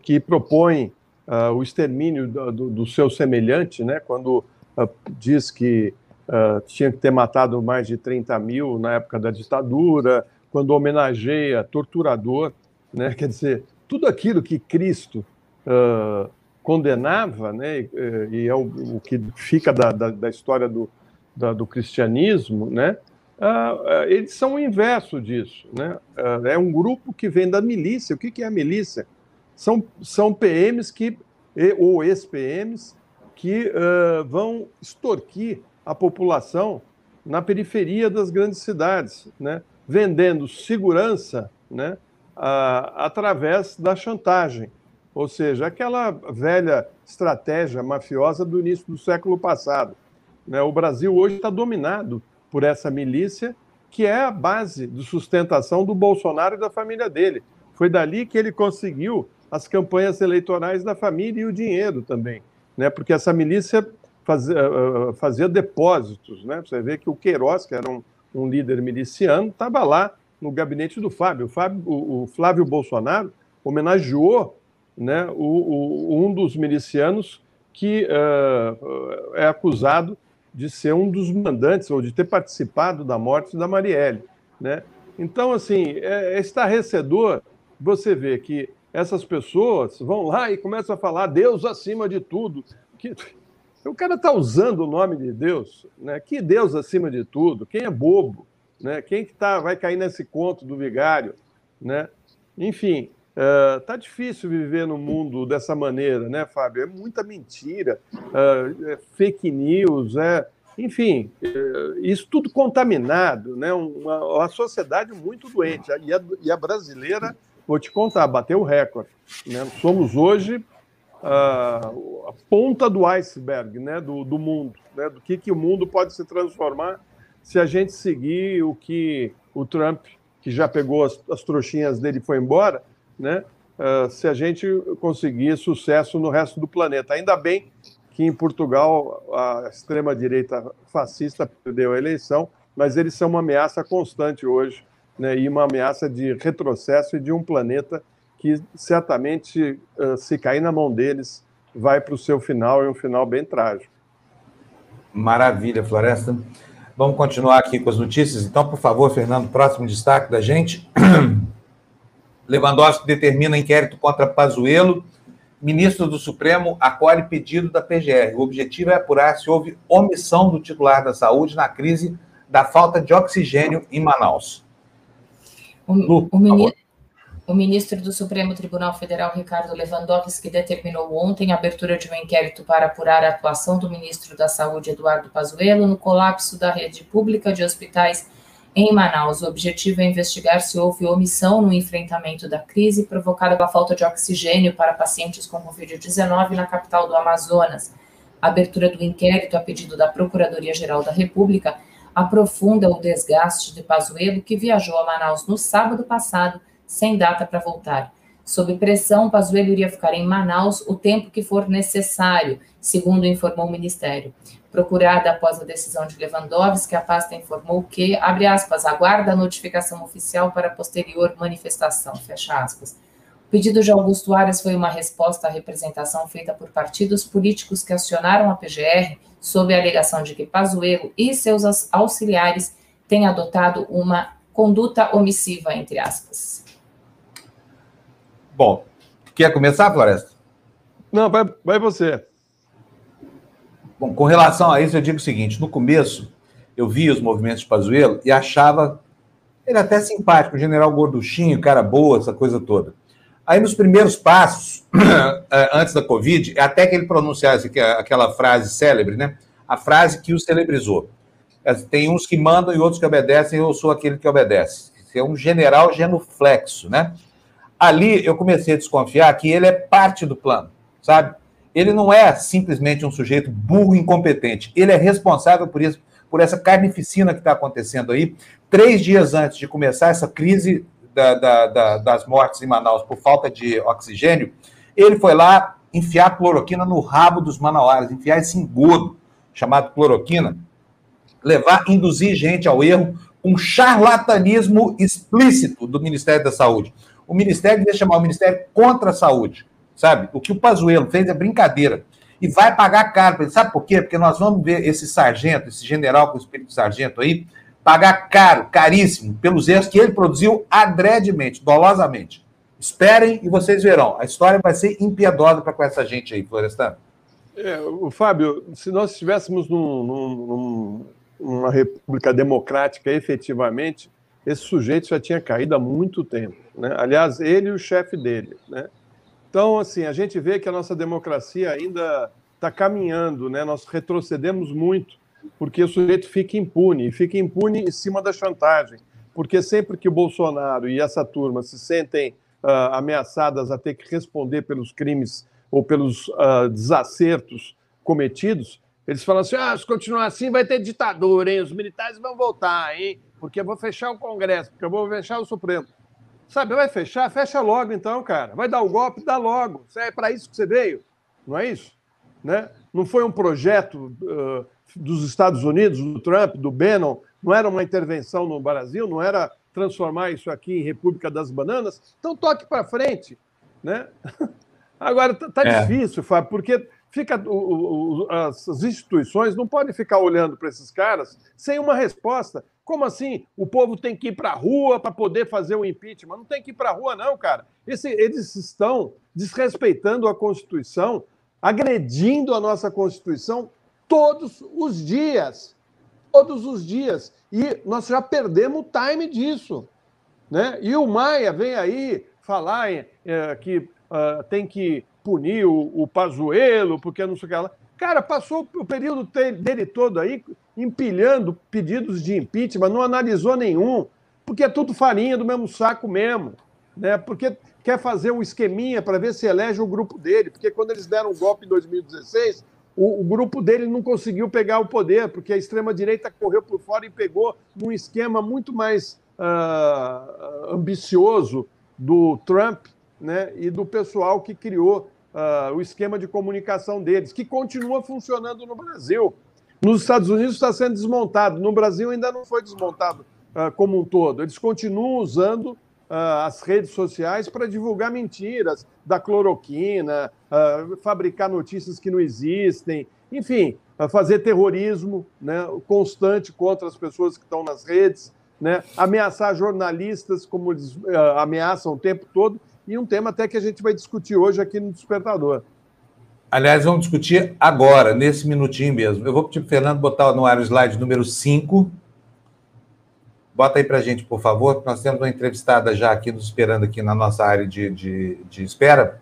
que propõe o extermínio do, do, do, seu semelhante, né? quando diz que tinha que ter matado mais de 30 mil na época da ditadura, quando homenageia torturador, né? quer dizer, tudo aquilo que Cristo uh, condenava, né, e é o, o que fica da, da, da história do, da, do cristianismo, né, uh, eles são o inverso disso. Né? Uh, é um grupo que vem da milícia. O que, que é a milícia? São, são PMs que, ou ex-PMs que vão extorquir a população na periferia das grandes cidades, né? vendendo segurança né? através da chantagem. Ou seja, aquela velha estratégia mafiosa do início do século passado. Né? O Brasil hoje está dominado por essa milícia, que é a base de sustentação do Bolsonaro e da família dele. Foi dali que ele conseguiu as campanhas eleitorais da família e o dinheiro também, né? porque essa milícia fazia, eh, eh, fazia depósitos. Né? Você vê que o Queiroz, que era um, um líder miliciano, estava lá no gabinete do Fábio. O, Fábio, o, o Flávio Bolsonaro homenageou né, o, um dos milicianos que uh, é acusado de ser um dos mandantes ou de ter participado da morte da Marielle. Né? Então, assim, é, é estarrecedor você ver que essas pessoas vão lá e começam a falar Deus acima de tudo. Que, O cara está usando o nome de Deus, né? Que Deus acima de tudo? Quem é bobo? Né? Quem que tá, vai cair nesse conto do vigário? Né? Enfim, uh, tá difícil viver no mundo dessa maneira, né, Fábio? É muita mentira, uh, é fake news, é, enfim, uh, isso tudo contaminado, né? Uma, uma sociedade muito doente. E a, e a brasileira, vou te contar, bateu o recorde. Né? Somos hoje a, ponta do iceberg né, do, do mundo, né, do que, que o mundo pode se transformar se a gente seguir o que o Trump, que já pegou as, as trouxinhas dele e foi embora, né, uh, se a gente conseguir sucesso no resto do planeta. Ainda bem que em Portugal a extrema-direita fascista perdeu a eleição, mas eles são uma ameaça constante hoje, né, e uma ameaça de retrocesso e de um planeta que certamente, se cair na mão deles, vai para o seu final e um final bem trágico. Maravilha, Floresta. Vamos continuar aqui com as notícias. Então, por favor, Fernando, próximo destaque da gente. Lewandowski determina inquérito contra Pazuello. Ministro do Supremo acolhe pedido da PGR. O objetivo é apurar se houve omissão do titular da saúde na crise da falta de oxigênio em Manaus. O, Lu, o, ministro, o ministro do Supremo Tribunal Federal, Ricardo Lewandowski, determinou ontem a abertura de um inquérito para apurar a atuação do ministro da Saúde, Eduardo Pazuello, no colapso da rede pública de hospitais em Manaus. O objetivo é investigar se houve omissão no enfrentamento da crise provocada pela falta de oxigênio para pacientes com Covid-19 na capital do Amazonas. A abertura do inquérito, a pedido da Procuradoria-Geral da República, aprofunda o desgaste de Pazuello, que viajou a Manaus no sábado passado sem data para voltar. Sob pressão, Pazuello iria ficar em Manaus o tempo que for necessário, segundo informou o Ministério. Procurada após a decisão de Lewandowski, a pasta informou que, abre aspas, aguarda a notificação oficial para posterior manifestação, fecha aspas. O pedido de Augusto Aras foi uma resposta à representação feita por partidos políticos que acionaram a PGR sob a alegação de que Pazuello e seus auxiliares têm adotado uma conduta omissiva, entre aspas. Bom, quer começar, Floresta? Não, vai, vai você. Bom, com relação a isso, eu digo o seguinte: no começo, eu vi os movimentos de Pazuello e achava ele até simpático, o general gorduchinho, cara boa, essa coisa toda. Aí, nos primeiros passos, eh, antes da Covid, até que ele pronunciasse aquela frase célebre, né? A frase que o celebrizou. Tem uns que mandam e outros que obedecem, eu sou aquele que obedece. É um general genuflexo, né? ali eu comecei a desconfiar que ele é parte do plano, sabe? Ele não é simplesmente um sujeito burro incompetente. Ele é responsável por isso, por essa carnificina que está acontecendo aí. Três dias antes de começar essa crise da, da, da, das mortes em Manaus por falta de oxigênio, ele foi lá enfiar cloroquina no rabo dos manauaras, enfiar esse engodo chamado cloroquina, levar, induzir gente ao erro, um charlatanismo explícito do Ministério da Saúde o Ministério devia chamar o Ministério contra a Saúde, sabe? O que o Pazuello fez é brincadeira. E vai pagar caro. Sabe por quê? Porque nós vamos ver esse sargento, esse general com o espírito de sargento aí, pagar caro, caríssimo, pelos erros que ele produziu adredemente, dolosamente. Esperem e vocês verão. A história vai ser impiedosa para com essa gente aí, Florestan. É, o Fábio, se nós estivéssemos num, num, numa república democrática efetivamente, esse sujeito já tinha caído há muito tempo. Né? Aliás, ele e o chefe dele. Né? Então, assim, a gente vê que a nossa democracia ainda está caminhando, né? nós retrocedemos muito, porque o sujeito fica impune, fica impune em cima da chantagem. Porque sempre que o Bolsonaro e essa turma se sentem uh, ameaçadas a ter que responder pelos crimes ou pelos uh, desacertos cometidos, eles falam assim: ah, se continuar assim, vai ter ditadura, hein? Os militares vão voltar, hein? porque eu vou fechar o Congresso, porque eu vou fechar o Supremo. Sabe, vai fechar? Fecha logo então, cara. Vai dar o golpe, dá logo. É para isso que você veio, não é isso? Né? Não foi um projeto uh, dos Estados Unidos, do Trump, do Bannon, não era uma intervenção no Brasil, não era transformar isso aqui em República das Bananas. Então toque para frente, né? Agora tá, tá é. difícil, Fábio, porque fica o, o, as instituições não podem ficar olhando para esses caras sem uma resposta. Como assim? O povo tem que ir para a rua para poder fazer o impeachment? Não tem que ir para a rua, não, cara. Esse, eles estão desrespeitando a Constituição agredindo a nossa Constituição todos os dias. Todos os dias. E nós já perdemos o time disso. Né? E o Maia vem aí falar é, que uh, tem que punir o, o Pazuello, porque não sei o que lá. Cara, passou o período dele todo aí empilhando pedidos de impeachment, não analisou nenhum, porque é tudo farinha do mesmo saco mesmo. Né? Porque quer fazer um esqueminha para ver se elege o grupo dele, porque quando eles deram o golpe em 2016, o, o, grupo dele não conseguiu pegar o poder, porque a extrema-direita correu por fora e pegou num esquema muito mais uh, ambicioso do Trump né, e do pessoal que criou uh, o esquema de comunicação deles, que continua funcionando no Brasil. Nos Estados Unidos está sendo desmontado, no Brasil ainda não foi desmontado uh, como um todo. Eles continuam usando uh, as redes sociais para divulgar mentiras da cloroquina, fabricar notícias que não existem, enfim, fazer terrorismo né, constante contra as pessoas que estão nas redes, né, ameaçar jornalistas como eles ameaçam o tempo todo e um tema até que a gente vai discutir hoje aqui no Despertador. Aliás, vamos discutir agora, nesse minutinho mesmo. Eu vou pedir para o Fernando botar no ar o slide número 5. Bota aí para a gente, por favor. Nós temos uma entrevistada já aqui nos esperando aqui na nossa área de, de, de espera.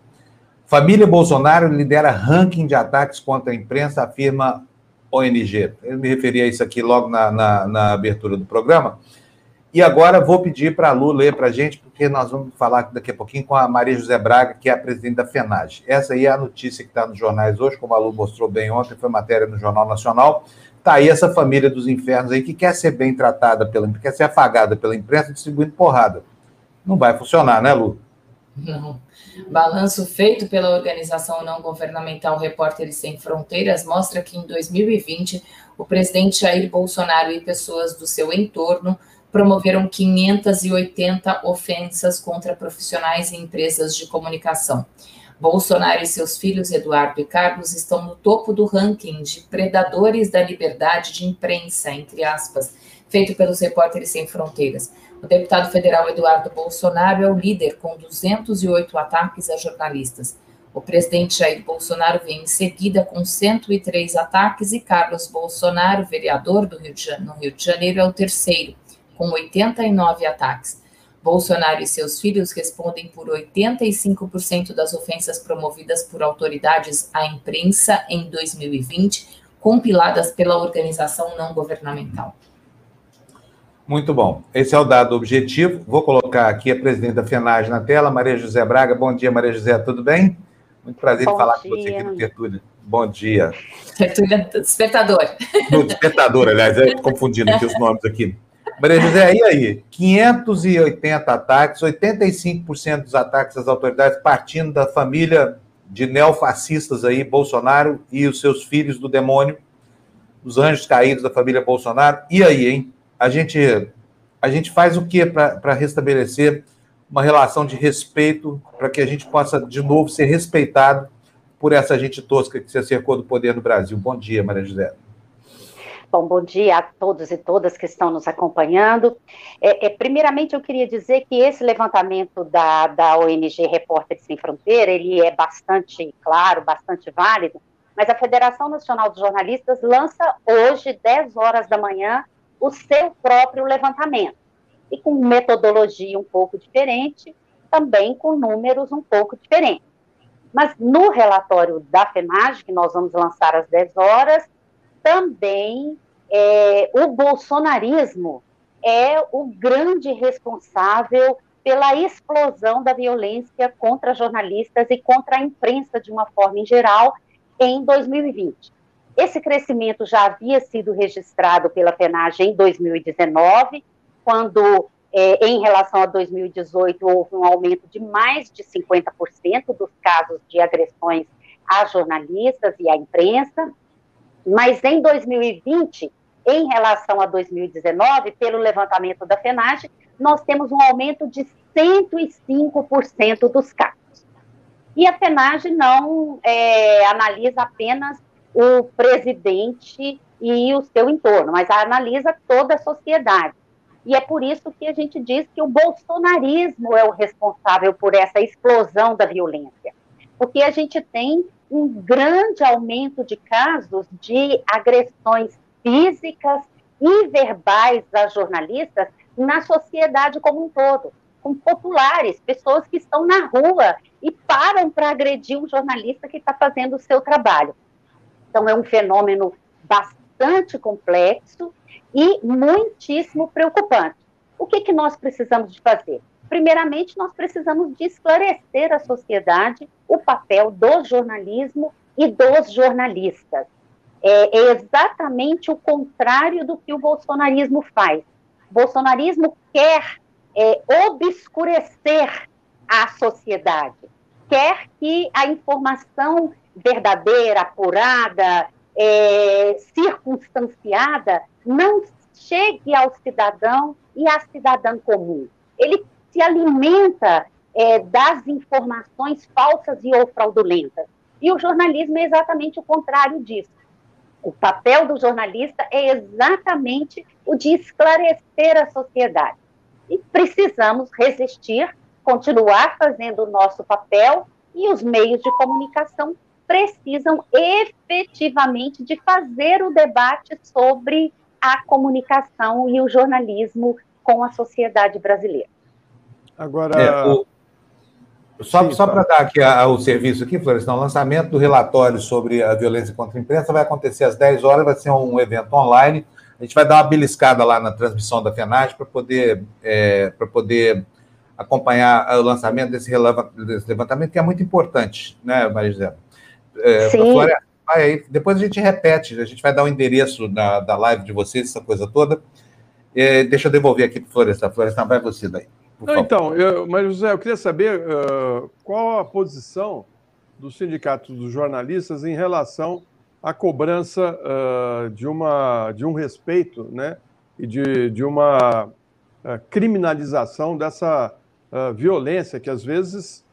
Família Bolsonaro lidera ranking de ataques contra a imprensa, afirma ONG. Eu me referi a isso aqui logo na, na, na abertura do programa. E agora vou pedir para a Lu ler para a gente, porque nós vamos falar daqui a pouquinho com a Maria José Braga, que é a presidente da FENAGE. Essa aí é a notícia que está nos jornais hoje, como a Lu mostrou bem ontem, foi matéria no Jornal Nacional. Está aí essa família dos infernos aí que quer ser bem tratada, pela, quer ser afagada pela imprensa distribuindo porrada. Não vai funcionar, né, Lu? Não. Balanço feito pela organização não governamental Repórteres Sem Fronteiras mostra que em 2020 o presidente Jair Bolsonaro e pessoas do seu entorno promoveram 580 ofensas contra profissionais e empresas de comunicação. Bolsonaro e seus filhos Eduardo e Carlos estão no topo do ranking de predadores da liberdade de imprensa, entre aspas, feito pelos Repórteres Sem Fronteiras. O deputado federal Eduardo Bolsonaro é o líder, com 208 ataques a jornalistas. O presidente Jair Bolsonaro vem em seguida com 103 ataques e Carlos Bolsonaro, vereador do Rio de Janeiro, no Rio de Janeiro, é o terceiro, com 89 ataques. Bolsonaro e seus filhos respondem por 85% das ofensas promovidas por autoridades à imprensa em 2020, compiladas pela organização não governamental. Muito bom. Esse é o dado objetivo. Vou colocar aqui a presidente da FENAGE na tela, Maria José Braga. Bom dia, Maria José, tudo bem? Muito prazer Bom em falar dia. com você aqui no Tertúlia. Bom dia. Tertúlia Despertador. No Despertador, aliás, é confundindo aqui os nomes aqui. Maria José, e aí? 580 ataques, 85% dos ataques às autoridades partindo da família de neofascistas aí, Bolsonaro e os seus filhos do demônio, os anjos caídos da família Bolsonaro. E aí, hein? A gente, a gente faz o que para restabelecer uma relação de respeito, para que a gente possa, de novo, ser respeitado por essa gente tosca que se acercou do poder no Brasil? Bom dia, Maria José. Bom, bom dia a todos e todas que estão nos acompanhando. É, é, primeiramente, eu queria dizer que esse levantamento da, da ONG Repórteres Sem Fronteira, ele é bastante claro, bastante válido, mas a Federação Nacional dos Jornalistas lança hoje, 10 horas da manhã, o seu próprio levantamento. E com metodologia um pouco diferente, também com números um pouco diferentes. Mas no relatório da FEMAG, que nós vamos lançar às 10 horas, também é, o bolsonarismo é o grande responsável pela explosão da violência contra jornalistas e contra a imprensa de uma forma em geral em 2020. Esse crescimento já havia sido registrado pela FENAGE em 2019, quando, é, em relação a 2018, houve um aumento de mais de 50% dos casos de agressões a jornalistas e à imprensa. Mas em 2020, em relação a 2019, pelo levantamento da FENAGE, nós temos um aumento de 105% dos casos. E a FENAGE não é, analisa apenas o presidente e o seu entorno, mas analisa toda a sociedade. E é por isso que a gente diz que o bolsonarismo é o responsável por essa explosão da violência. Porque a gente tem um grande aumento de casos de agressões físicas e verbais a jornalistas na sociedade como um todo, com populares, pessoas que estão na rua e param para agredir um jornalista que está fazendo o seu trabalho. Então, é um fenômeno bastante complexo e muitíssimo preocupante. O que, que nós precisamos de fazer? Primeiramente, nós precisamos de esclarecer à sociedade o papel do jornalismo e dos jornalistas. É, é exatamente o contrário do que o bolsonarismo faz. O bolsonarismo quer é, obscurecer a sociedade, quer que a informação verdadeira, apurada, é, circunstanciada, não chegue ao cidadão e à cidadã comum. Ele se alimenta é, das informações falsas e ou fraudulentas. E o jornalismo é exatamente o contrário disso. O papel do jornalista é exatamente o de esclarecer a sociedade. E precisamos resistir, continuar fazendo o nosso papel, e os meios de comunicação precisam efetivamente de fazer o debate sobre a comunicação e o jornalismo com a sociedade brasileira. Agora. É, o... Só, só para dar aqui a, a, o serviço aqui, Florestan, o lançamento do relatório sobre a violência contra a imprensa vai acontecer às 10 horas, vai ser um evento online. A gente vai dar uma beliscada lá na transmissão da FENAGE para poder, é, poder acompanhar o lançamento desse, desse, levantamento, que é muito importante, né, Maria É, Sim. aí, depois a gente repete, a gente vai dar o endereço da, da live de vocês, essa coisa toda. É, deixa eu devolver aqui para o Florestan. Florestan, vai você daí. Não, então, eu, mas José, eu queria saber uh, qual a posição do Sindicato dos Jornalistas em relação à cobrança uh, de, uma, de um respeito né, e de, de uma uh, criminalização dessa violência que às vezes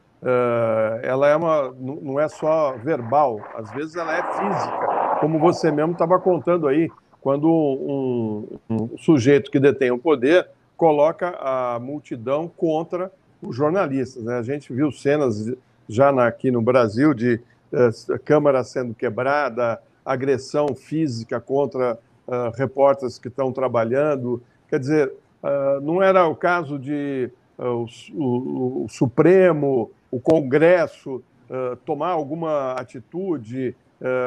ela é uma, não é só verbal, às vezes ela é física, como você mesmo estava contando aí, quando um, um sujeito que detém o poder coloca a multidão contra os jornalistas. Né? A gente viu cenas já na, aqui no Brasil de uh, câmara sendo quebrada, agressão física contra uh, repórteres que estão trabalhando. Quer dizer, uh, não era o caso de o, o, o, Supremo, o Congresso tomar alguma atitude?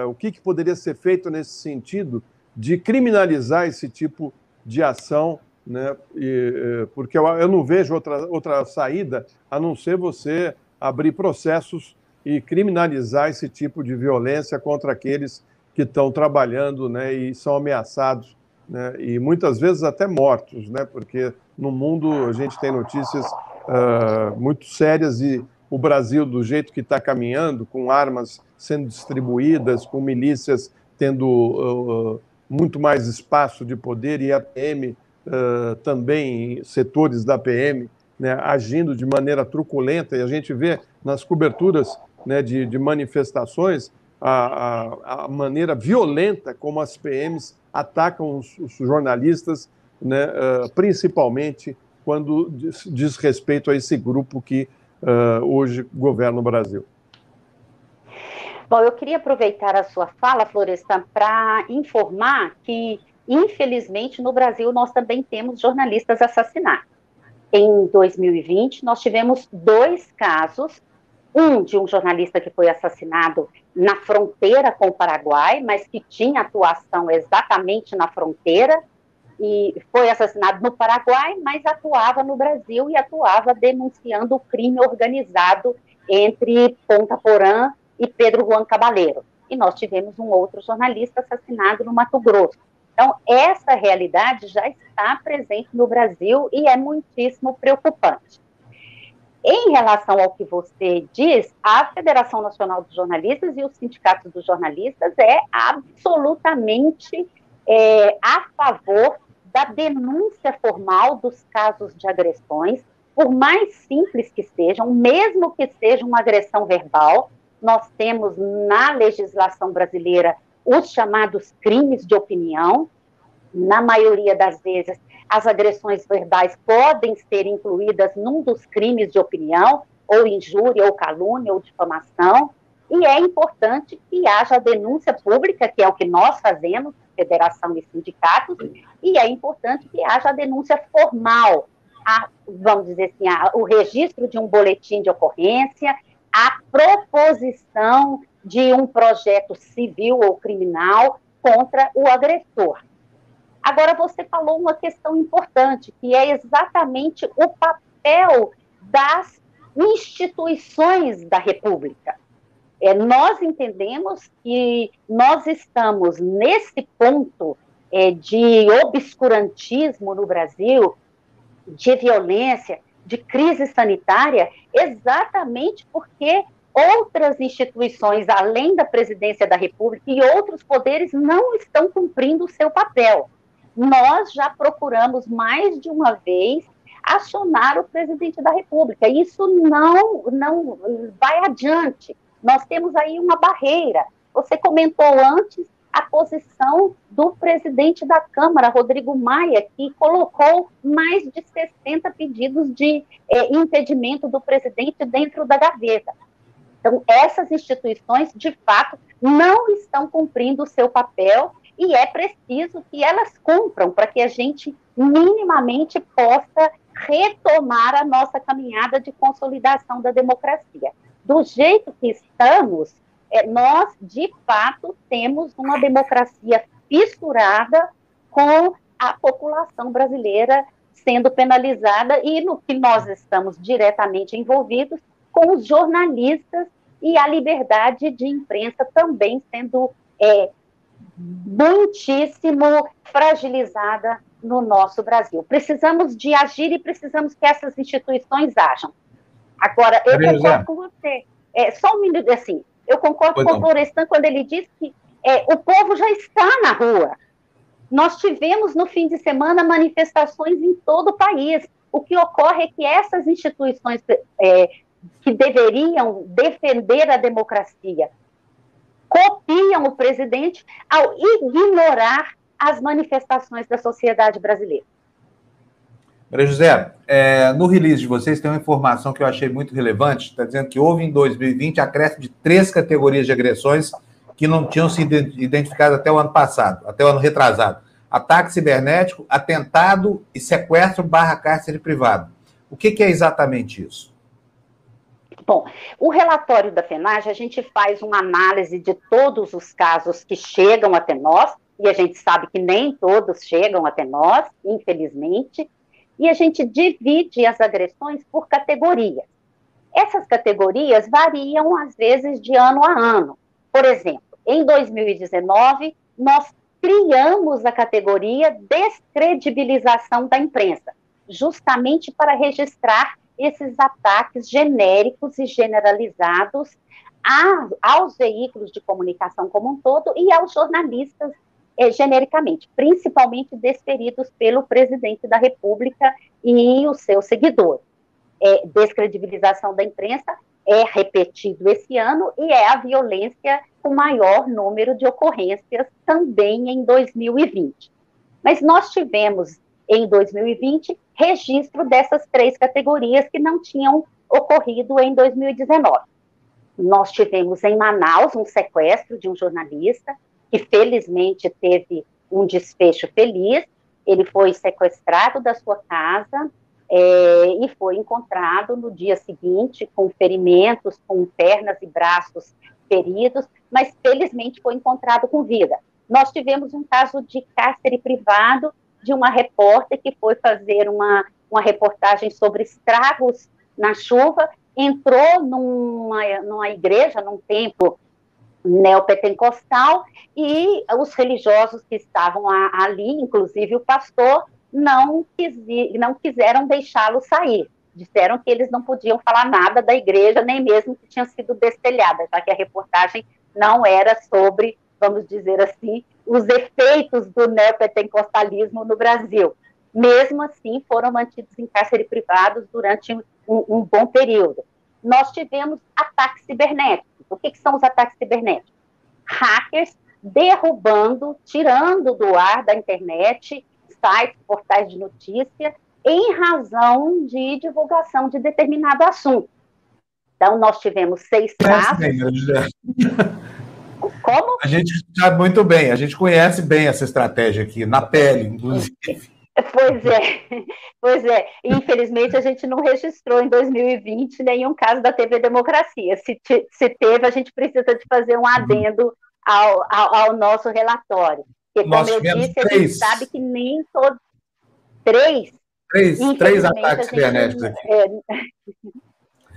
o que, que poderia ser feito nesse sentido de criminalizar esse tipo de ação né? E, é, porque eu, eu não vejo outra, outra saída a não ser você abrir processos e criminalizar esse tipo de violência contra aqueles que estão trabalhando né, e são ameaçados, né, e muitas vezes até mortos, né, porque no mundo a gente tem notícias uh, muito sérias e o Brasil, do jeito que está caminhando, com armas sendo distribuídas, com milícias tendo uh, muito mais espaço de poder e a PM uh, também setores da PM né, agindo de maneira truculenta, e a gente vê nas coberturas né, de, de, manifestações a, a, a, maneira violenta como as PMs atacam os, os jornalistas, né, uh, principalmente quando diz, diz, respeito a esse grupo que uh, hoje governa o Brasil. Bom, eu queria aproveitar a sua fala, Florestan, para informar que Infelizmente, no Brasil, nós também temos jornalistas assassinados. Em 2020, nós tivemos dois casos, um de um jornalista que foi assassinado na fronteira com o Paraguai, mas que tinha atuação exatamente na fronteira, e foi assassinado no Paraguai, mas atuava no Brasil e atuava denunciando o crime organizado entre Ponta Porã e Pedro Juan Cabaleiro. E nós tivemos um outro jornalista assassinado no Mato Grosso. Então, essa realidade já está presente no Brasil e é muitíssimo preocupante. Em relação ao que você diz, a Federação Nacional dos Jornalistas e os sindicatos dos jornalistas é absolutamente é, a favor da denúncia formal dos casos de agressões, por mais simples que sejam, mesmo que seja uma agressão verbal. Nós temos na legislação brasileira os chamados crimes de opinião. Na maioria das vezes, as agressões verbais podem ser incluídas num dos crimes de opinião, ou injúria, ou calúnia, ou difamação. E é importante que haja denúncia pública, que é o que nós fazemos, federação e sindicatos, e é importante que haja a denúncia formal, a, vamos dizer assim, a, o registro de um boletim de ocorrência, a proposição de um projeto civil ou criminal contra o agressor. Agora, você falou uma questão importante, que é exatamente o papel das instituições da República. É, nós entendemos que nós estamos nesse ponto é, de obscurantismo no Brasil, de violência, de crise sanitária, exatamente porque outras instituições, além da presidência da República e outros poderes, não estão cumprindo o seu papel. Nós já procuramos mais de uma vez acionar o presidente da República. Isso não, não vai adiante. Nós temos aí uma barreira. Você comentou antes a posição do presidente da Câmara, Rodrigo Maia, que colocou mais de 60 pedidos de é, impedimento do presidente dentro da gaveta. Então, essas instituições, de fato, não estão cumprindo o seu papel e é preciso que elas cumpram para que a gente minimamente possa retomar a nossa caminhada de consolidação da democracia. Do jeito que estamos, é, nós, de fato, temos uma democracia fissurada com a população brasileira sendo penalizada e no que nós estamos diretamente envolvidos com os jornalistas e a liberdade de imprensa também sendo é, muitíssimo fragilizada no nosso Brasil. Precisamos de agir e precisamos que essas instituições ajam. Agora, eu concordo com você. É, só um minuto, assim, eu concordo pois com o Florestan quando ele diz que é, o povo já está na rua. Nós tivemos no fim de semana manifestações em todo o país. O que ocorre é que essas instituições é, que deveriam defender a democracia copiam o presidente ao ignorar as manifestações da sociedade brasileira. Maria José, é, no release de vocês tem uma informação que eu achei muito relevante. Está dizendo que houve em 2020 acréscimo de três categorias de agressões que não tinham se identificado até o ano passado, até o ano retrasado. Ataque cibernético, atentado e sequestro barra cárcere privado. O que, que é exatamente isso? Bom, o relatório da FENAGE, a gente faz uma análise de todos os casos que chegam até nós, e a gente sabe que nem todos chegam até nós, infelizmente, e a gente divide as agressões por categorias. Essas categorias variam, às vezes, de ano a ano. Por exemplo, em 2019, nós criamos a categoria descredibilização da imprensa, justamente para registrar esses ataques genéricos e generalizados a, aos veículos de comunicação como um todo e aos jornalistas é, genericamente, principalmente desferidos pelo presidente da República e os seus seguidores. É, descredibilização da imprensa é repetido esse ano e é a violência com maior número de ocorrências também em 2020. Mas nós tivemos em 2020 registro dessas três categorias que não tinham ocorrido em 2019. Nós tivemos em Manaus um sequestro de um jornalista, que felizmente teve um desfecho feliz. Ele foi sequestrado da sua casa é, e foi encontrado no dia seguinte com ferimentos, com pernas e braços feridos, mas felizmente foi encontrado com vida. Nós tivemos um caso de cárcere privado de uma repórter que foi fazer uma, uma reportagem sobre estragos na chuva, entrou numa, numa igreja, num templo neopentecostal e os religiosos que estavam ali, inclusive o pastor, não, quis, não quiseram deixá-lo sair. Disseram que eles não podiam falar nada da igreja, nem mesmo que tinha sido destelhada, já que a reportagem não era sobre, vamos dizer assim, os efeitos do neopentecostalismo no Brasil. Mesmo assim, foram mantidos em cárcere privados durante um, um bom período. Nós tivemos ataques cibernéticos o que, que são os ataques cibernéticos? Hackers derrubando, tirando do ar da internet sites, portais de notícia, em razão de divulgação de determinado assunto. Então, nós tivemos seis casos. Como? A gente sabe muito bem, a gente conhece bem essa estratégia aqui, na pele, inclusive. Pois é, pois é. Infelizmente, a gente não registrou em 2020 nenhum caso da TV Democracia. Se, se teve, a gente precisa de fazer um adendo ao, ao, ao nosso relatório. Porque, como eu disse, três. a gente sabe que nem todos. Três? Três, três ataques cibernéticos aqui. É,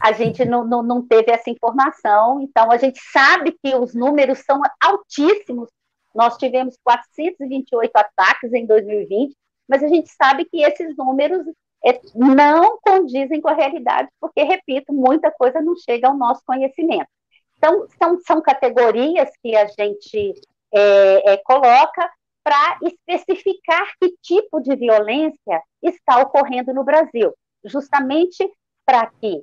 a gente não, não, não teve essa informação, então a gente sabe que os números são altíssimos. Nós tivemos 428 ataques em 2020, mas a gente sabe que esses números é, não condizem com a realidade, porque, repito, muita coisa não chega ao nosso conhecimento. Então, são, são categorias que a gente é, é, coloca para especificar que tipo de violência está ocorrendo no Brasil, justamente para que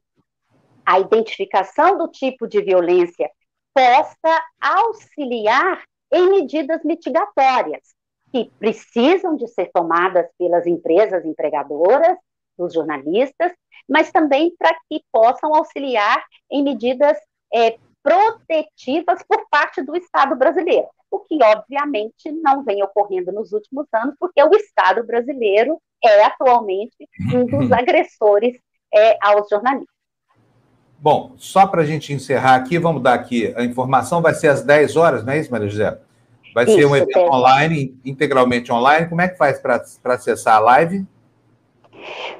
a identificação do tipo de violência possa auxiliar em medidas mitigatórias que precisam de ser tomadas pelas empresas empregadoras, dos jornalistas, mas também para que possam auxiliar em medidas é, protetivas por parte do Estado brasileiro, o que obviamente não vem ocorrendo nos últimos anos, porque o Estado brasileiro é atualmente um dos agressores é, aos jornalistas. Bom, só para a gente encerrar aqui, vamos dar aqui, a informação vai ser às 10 horas, não é isso, Maria José? Vai isso, ser um evento é. online, integralmente online. Como é que faz para acessar a live?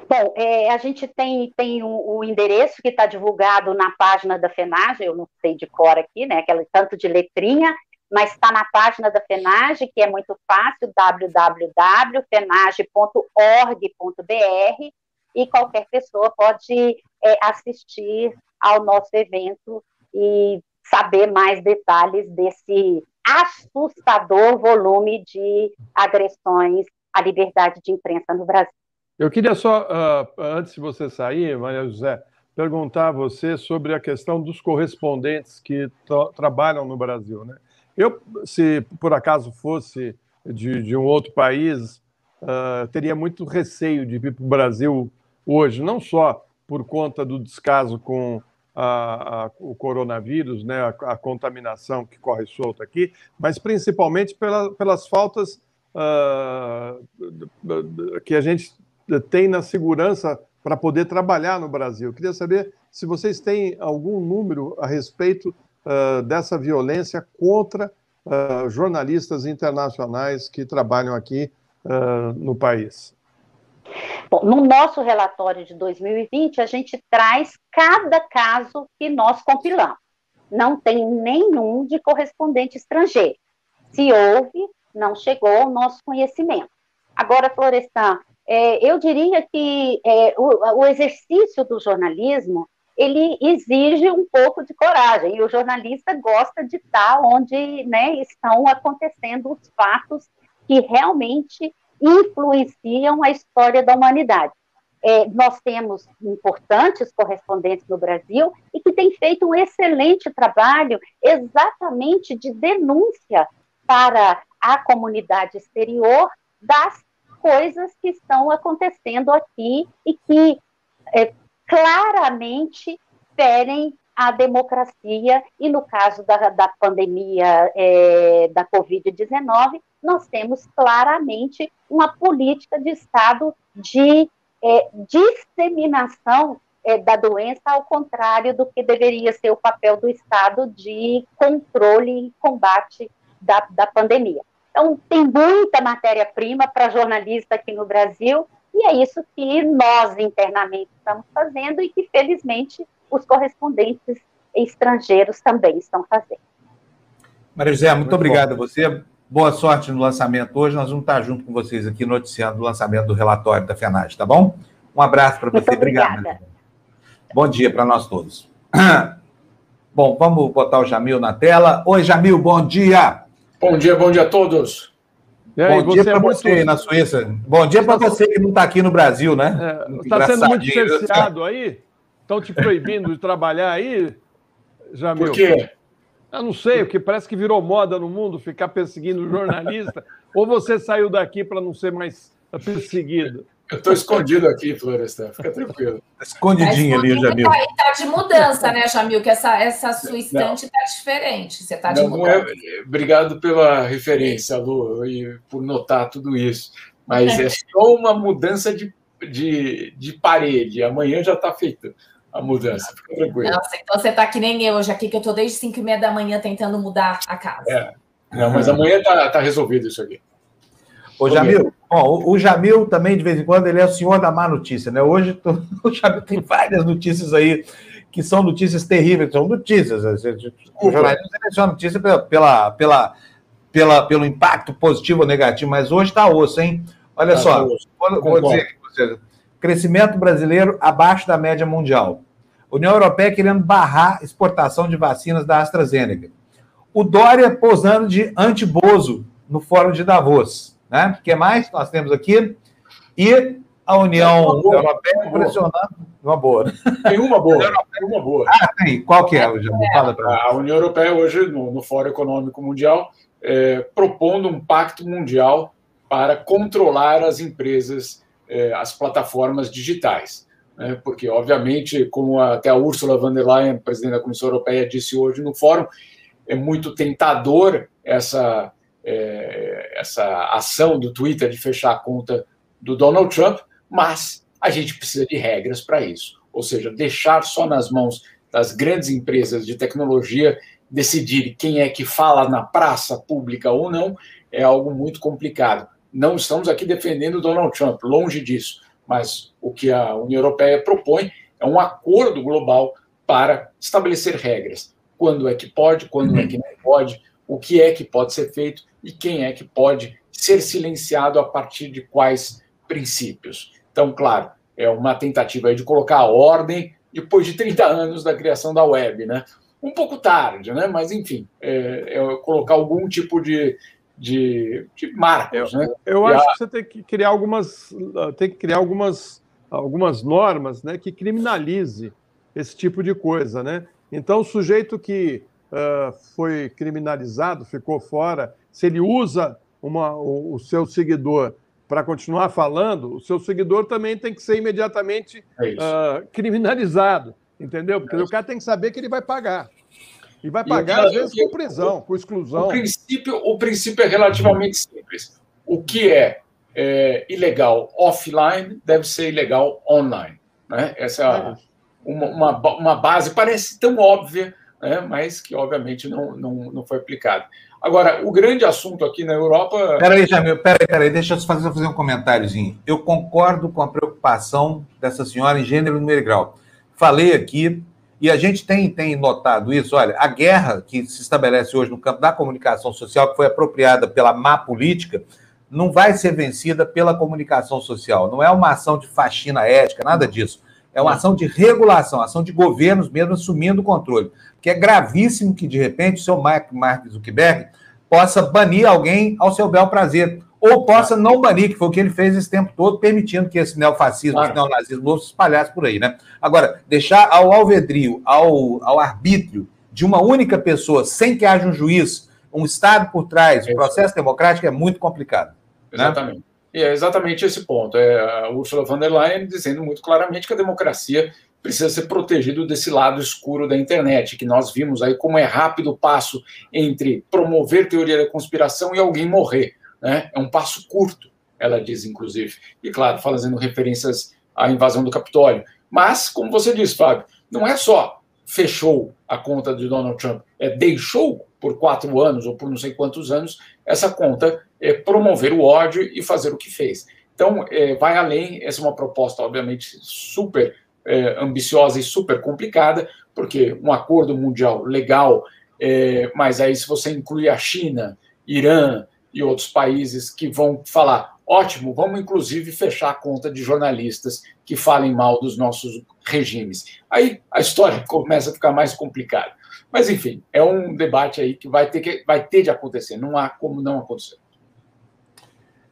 Bom, é, a gente tem, tem o, o endereço que está divulgado na página da FENAGE, eu não sei de cor aqui, né? Aquela tanto de letrinha, mas está na página da FENAGE, que é muito fácil, www.fenage.org.br, e qualquer pessoa pode é, assistir ao nosso evento e saber mais detalhes desse assustador volume de agressões à liberdade de imprensa no Brasil. Eu queria só, uh, antes de você sair, Maria José, perguntar a você sobre a questão dos correspondentes que trabalham no Brasil. Né? Eu, se por acaso fosse de, de um outro país, uh, teria muito receio de vir para o Brasil hoje, não só por conta do descaso com a, a, o coronavírus, né, a, a, contaminação que corre solta aqui, mas principalmente pela, pelas faltas uh, que a gente tem na segurança para poder trabalhar no Brasil. Eu queria saber se vocês têm algum número a respeito uh, dessa violência contra uh, jornalistas internacionais que trabalham aqui no país. Bom, no nosso relatório de 2020, a gente traz cada caso que nós compilamos. Não tem nenhum de correspondente estrangeiro. Se houve, não chegou ao nosso conhecimento. Agora, Florestan, é, eu diria que é, o, o, exercício do jornalismo ele exige um pouco de coragem e o jornalista gosta de estar onde né, estão acontecendo os fatos que realmente influenciam a história da humanidade. É, nós temos importantes correspondentes no Brasil e que têm feito um excelente trabalho exatamente de denúncia para a comunidade exterior das coisas que estão acontecendo aqui e que é, claramente ferem a democracia, e no caso da, da pandemia é, da Covid-19, nós temos claramente uma política de Estado de é, disseminação é, da doença, ao contrário do que deveria ser o papel do Estado de controle e combate da, da pandemia. Então, tem muita matéria-prima para jornalista aqui no Brasil, e é isso que nós internamente estamos fazendo e que, felizmente, os correspondentes estrangeiros também estão fazendo. Maria José, muito, muito obrigado a você. Boa sorte no lançamento hoje. Nós vamos estar junto com vocês aqui noticiando o lançamento do relatório da FENAGE, tá bom? Um abraço para você. Obrigado. Bom dia para nós todos. Bom, vamos botar o Jamil na tela. Oi, Jamil, bom dia. Bom dia, bom dia a todos. Aí, bom dia para você, é na Suíça. Bom dia para você que não está aqui no Brasil, né? Está é, sendo muito cerceado aí? Estão te proibindo de trabalhar aí, Jamil? Por quê? Eu não sei, o que parece que virou moda no mundo ficar perseguindo jornalista. ou você saiu daqui para não ser mais perseguido? Eu estou escondido aqui, Florestan, fica tranquilo. Escondidinho tá ali, Jamil. Está tá de mudança, né, Jamil? Que essa, essa sua estante está diferente. Você está de não, mudança. Não é... Obrigado pela referência, Lu, e por notar tudo isso. Mas é, é só uma mudança de, de, de parede. Amanhã já está feita a mudança. Fica tranquilo. Nossa, então você está que nem eu hoje aqui, que eu estou desde 5 e meia da manhã tentando mudar a casa. É. Não, mas amanhã está tá resolvido isso aqui. Ô, Jamil, bom, o Jamil também, de vez em quando, ele é o senhor da má notícia, né? Hoje o Jamil tem várias notícias aí que são notícias terríveis, são notícias. O jornalismo seleciona notícia pela, pela, pela, pela, pelo impacto positivo ou negativo, mas hoje está osso, hein? Olha tá só, vou, vou dizer aqui vocês. Crescimento brasileiro abaixo da média mundial. União Europeia querendo barrar exportação de vacinas da AstraZeneca. O Dória posando de antibozo no Fórum de Davos. Né? O que mais nós temos aqui? E a União é Europeia pressionando. Uma boa. Tem uma boa. Tem uma boa. Ah, tem. Qual que é? Fala a União Europeia hoje, no, no Fórum Econômico Mundial, é, propondo um pacto mundial para controlar as empresas, é, as plataformas digitais. Né? Porque, obviamente, como até a Ursula von der Leyen, presidente da Comissão Europeia, disse hoje no fórum, é muito tentador essa é, essa ação do Twitter de fechar a conta do Donald Trump, mas a gente precisa de regras para isso. Ou seja, deixar só nas mãos das grandes empresas de tecnologia decidir quem é que fala na praça pública ou não é algo muito complicado. Não estamos aqui defendendo Donald Trump, longe disso, mas o que a União Europeia propõe é um acordo global para estabelecer regras. Quando é que pode, quando é que não pode, o que é que pode ser feito e quem é que pode ser silenciado a partir de quais princípios. Então, claro, é uma tentativa de colocar a ordem depois de 30 anos da criação da web, né? Um pouco tarde, né? Mas, enfim, é, é colocar algum tipo de, de, de marcos, eu, né? Eu acho a... que você tem que criar algumas, tem que criar algumas, algumas normas, né, que criminalize esse tipo de coisa, né? Então, o sujeito que uh, foi criminalizado, ficou fora, se ele usa uma, o, o seu seguidor para continuar falando, o seu seguidor também tem que ser imediatamente é uh, criminalizado, entendeu? Porque é o cara tem que saber que ele vai pagar. E vai pagar, e, às vezes, com prisão, com exclusão. O princípio, o princípio é relativamente simples. O que é, é ilegal offline deve ser ilegal online. Né? Essa é, a, é uma, uma, uma base, parece tão óbvia, né, mas que obviamente não, não, não foi aplicado. Agora, o grande assunto aqui na Europa. Peraí, Jamil, peraí, peraí, deixa eu fazer, fazer um comentáriozinho. Eu concordo com a preocupação dessa senhora em gênero, número e grau. Falei aqui, e a gente tem, tem notado isso. Olha, a guerra que se estabelece hoje no campo da comunicação social, que foi apropriada pela má política, não vai ser vencida pela comunicação social. Não é uma ação de faxina ética, nada disso. É uma ação de regulação, ação de governos mesmo assumindo o controle que é gravíssimo que, de repente, o seu Mark Zuckerberg possa banir alguém ao seu bel prazer, ou possa não banir, que foi o que ele fez esse tempo todo, permitindo que esse neofascismo, claro. esse neonazismo se espalhasse por aí, né? Agora, deixar ao alvedrio, ao, ao arbítrio de uma única pessoa, sem que haja um juiz, um Estado por trás, um processo democrático, é muito complicado. Né? Exatamente. Né? E é exatamente esse ponto. É a Ursula von der Leyen dizendo muito claramente que a democracia precisa ser protegido desse lado escuro da internet, que nós vimos aí como é rápido o passo entre promover teoria da conspiração e alguém morrer. Né? É um passo curto, ela diz, inclusive. E, claro, fazendo referências à invasão do Capitólio. Mas, como você disse, Fábio, não é só fechou a conta de Donald Trump, é deixou por quatro anos ou por não sei quantos anos essa conta é promover o ódio e fazer o que fez. Então, é, vai além, essa é uma proposta, obviamente, super é, ambiciosa e super complicada, porque um acordo mundial legal, é, mas aí se você inclui a China, Irã e outros países que vão falar, ótimo, vamos inclusive fechar a conta de jornalistas que falem mal dos nossos regimes. Aí a história começa a ficar mais complicada. Mas, enfim, é um debate aí que vai ter, que, vai ter de acontecer, não há como não acontecer.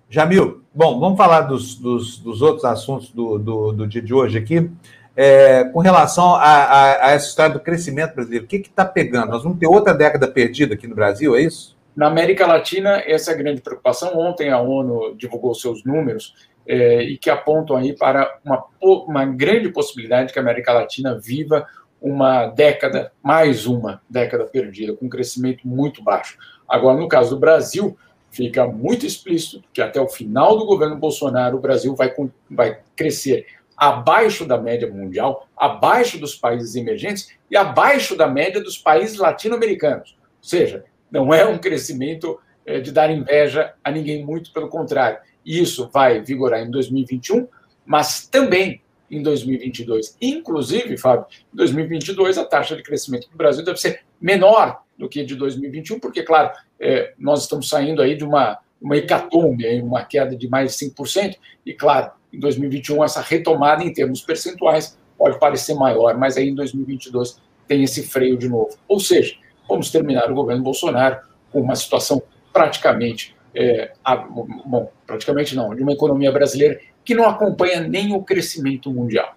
Jamil, bom, vamos falar dos, dos, dos outros assuntos do, do, do dia de hoje aqui. É, com relação a, a, a, essa história do crescimento brasileiro, o que está pegando? Nós vamos ter outra década perdida aqui no Brasil, é isso? Na América Latina, essa é a grande preocupação. Ontem a ONU divulgou seus números é, e que apontam aí para uma, uma grande possibilidade que a América Latina viva uma década, mais uma década perdida, com um crescimento muito baixo. Agora, no caso do Brasil, fica muito explícito que até o final do governo Bolsonaro, o Brasil vai, vai crescer abaixo da média mundial, abaixo dos países emergentes e abaixo da média dos países latino-americanos. Ou seja, não é um crescimento é, de dar inveja a ninguém, muito pelo contrário. Isso vai vigorar em 2021, mas também em 2022. Inclusive, Fábio, em 2022 a taxa de crescimento do Brasil deve ser menor do que de 2021, porque, claro, é, nós estamos saindo aí de uma, uma hecatombe, uma queda de mais de 5%, e, claro, em 2021 essa retomada em termos percentuais pode parecer maior, mas aí em 2022 tem esse freio de novo. Ou seja, vamos terminar o governo Bolsonaro com uma situação praticamente, é, a, bom, praticamente não, de uma economia brasileira que não acompanha nem o crescimento mundial.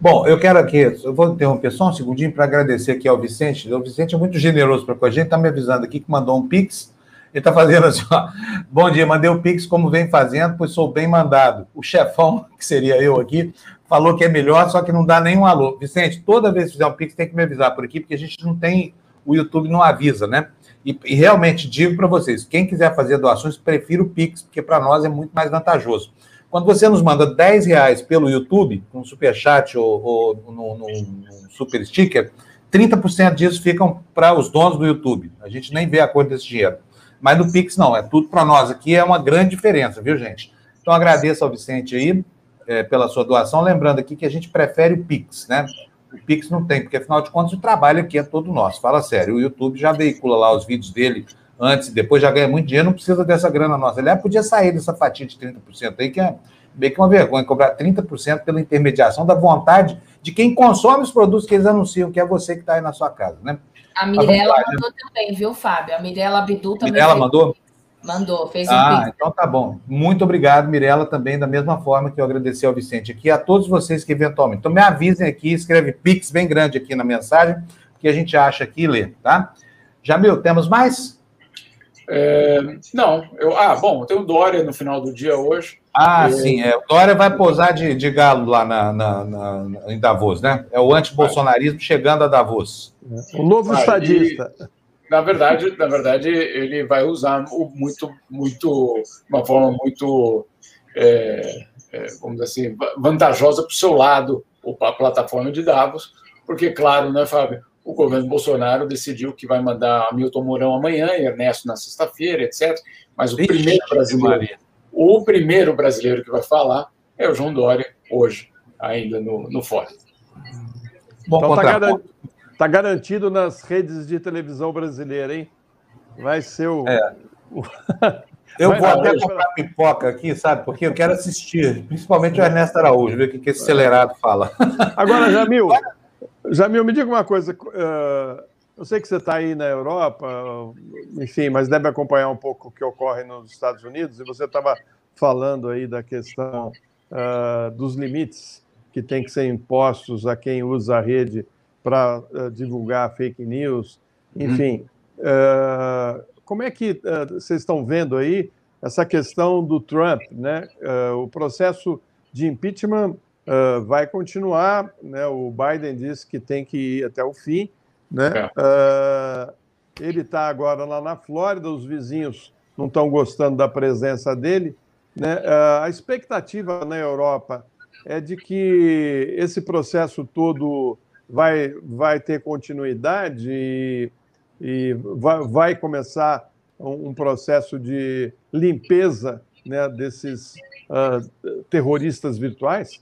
Bom, eu quero aqui, eu vou interromper só um segundinho para agradecer aqui ao Vicente. O Vicente é muito generoso para com a gente, está me avisando aqui que mandou um Pix. Ele está fazendo assim, ó, bom dia, mandei o Pix como vem fazendo, pois sou bem mandado. O chefão, que seria eu aqui, falou que é melhor, só que não dá nenhum alô. Vicente, toda vez que fizer um Pix tem que me avisar por aqui, porque a gente não tem, o YouTube não avisa, né? E, e realmente digo para vocês, quem quiser fazer doações, prefiro o Pix, porque para nós é muito mais vantajoso. Quando você nos manda 10 reais pelo YouTube, um superchat ou, ou no, no, no super sticker, 30% disso ficam para os donos do YouTube. A gente nem vê a cor desse dinheiro. Mas no Pix não, é tudo para nós aqui, é uma grande diferença, viu, gente? Então agradeço ao Vicente aí é, pela sua doação, lembrando aqui que a gente prefere o Pix, né? O Pix não tem, porque afinal de contas o trabalho aqui é todo nosso. Fala sério, o YouTube já veicula lá os vídeos dele antes e depois já ganha muito dinheiro, não precisa dessa grana nossa. Aliás, podia sair dessa fatia de 30% aí, que é meio que uma vergonha, cobrar 30% pela intermediação da vontade de quem consome os produtos que eles anunciam, que é você que está aí na sua casa, né? A Mirella mandou também, viu, Fábio? A Mirella Abdu também. Mirella mandou? Mandou, fez um Ah, então tá bom. Muito obrigado, Mirella, também, da mesma forma que eu agradeci ao Vicente aqui, a todos vocês que eventualmente. Então me avisem aqui, escreve Pix bem grande aqui na mensagem, que a gente acha aqui e lê, tá? Jamil, temos mais? É, não, eu, ah, bom, tem o Dória no final do dia hoje. Ah, é, sim, é, o Dória vai pousar de, de galo lá na, na, na, em Davos, né? É o antibolsonarismo chegando a Davos. O novo ah, estadista. E, na verdade, na verdade, ele vai usar muito, muito, uma forma muito, é, é, vamos dizer assim, vantajosa para o seu lado, a plataforma de Davos, porque, claro, né, Fábio? o governo Bolsonaro decidiu que vai mandar Milton Mourão amanhã, Ernesto na sexta-feira, etc. Mas o primeiro brasileiro, o primeiro brasileiro que vai falar é o João Dória, hoje, ainda no, no Fórum. Bom, então está garan tá garantido nas redes de televisão brasileira, hein? Vai ser o. É. Eu Vai vou até comprar pipoca aqui, sabe? Porque eu quero assistir, principalmente o Ernesto Araújo, ver o que, que esse acelerado fala. Agora, Jamil, Jamil, me diga uma coisa. Uh, eu sei que você está aí na Europa, enfim, mas deve acompanhar um pouco o que ocorre nos Estados Unidos, e você estava falando aí da questão uh, dos limites que tem que ser impostos a quem usa a rede para uh, divulgar fake news, enfim. Hum. como é que vocês estão vendo aí essa questão do Trump, né? o processo de impeachment uh, vai continuar. Né? O Biden disse que tem que ir até o fim. Né? É. Uh, ele está agora lá na Flórida, os vizinhos não estão gostando da presença dele. Né? Uh, a expectativa na Europa é de que esse processo todo vai, vai ter continuidade e, e vai, vai, começar um, um, processo de limpeza né, desses uh, terroristas virtuais?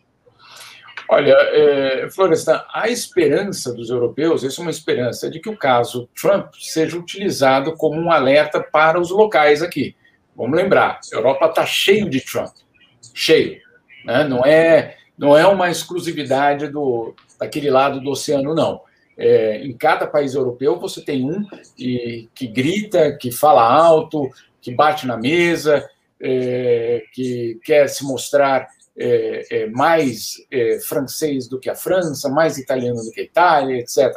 Olha, é, Florestan, a esperança dos europeus, isso é uma esperança, de que o caso Trump seja utilizado como um alerta para os locais aqui. Vamos lembrar, a Europa está cheio de Trump, cheio. Né? Não, é, não é uma exclusividade do, daquele lado do oceano, não. É, em cada país europeu você tem um que, que grita, que fala alto, que bate na mesa, é, que quer se mostrar é, é, mais é, francês do que a França, mais italiano do que a Itália, etc.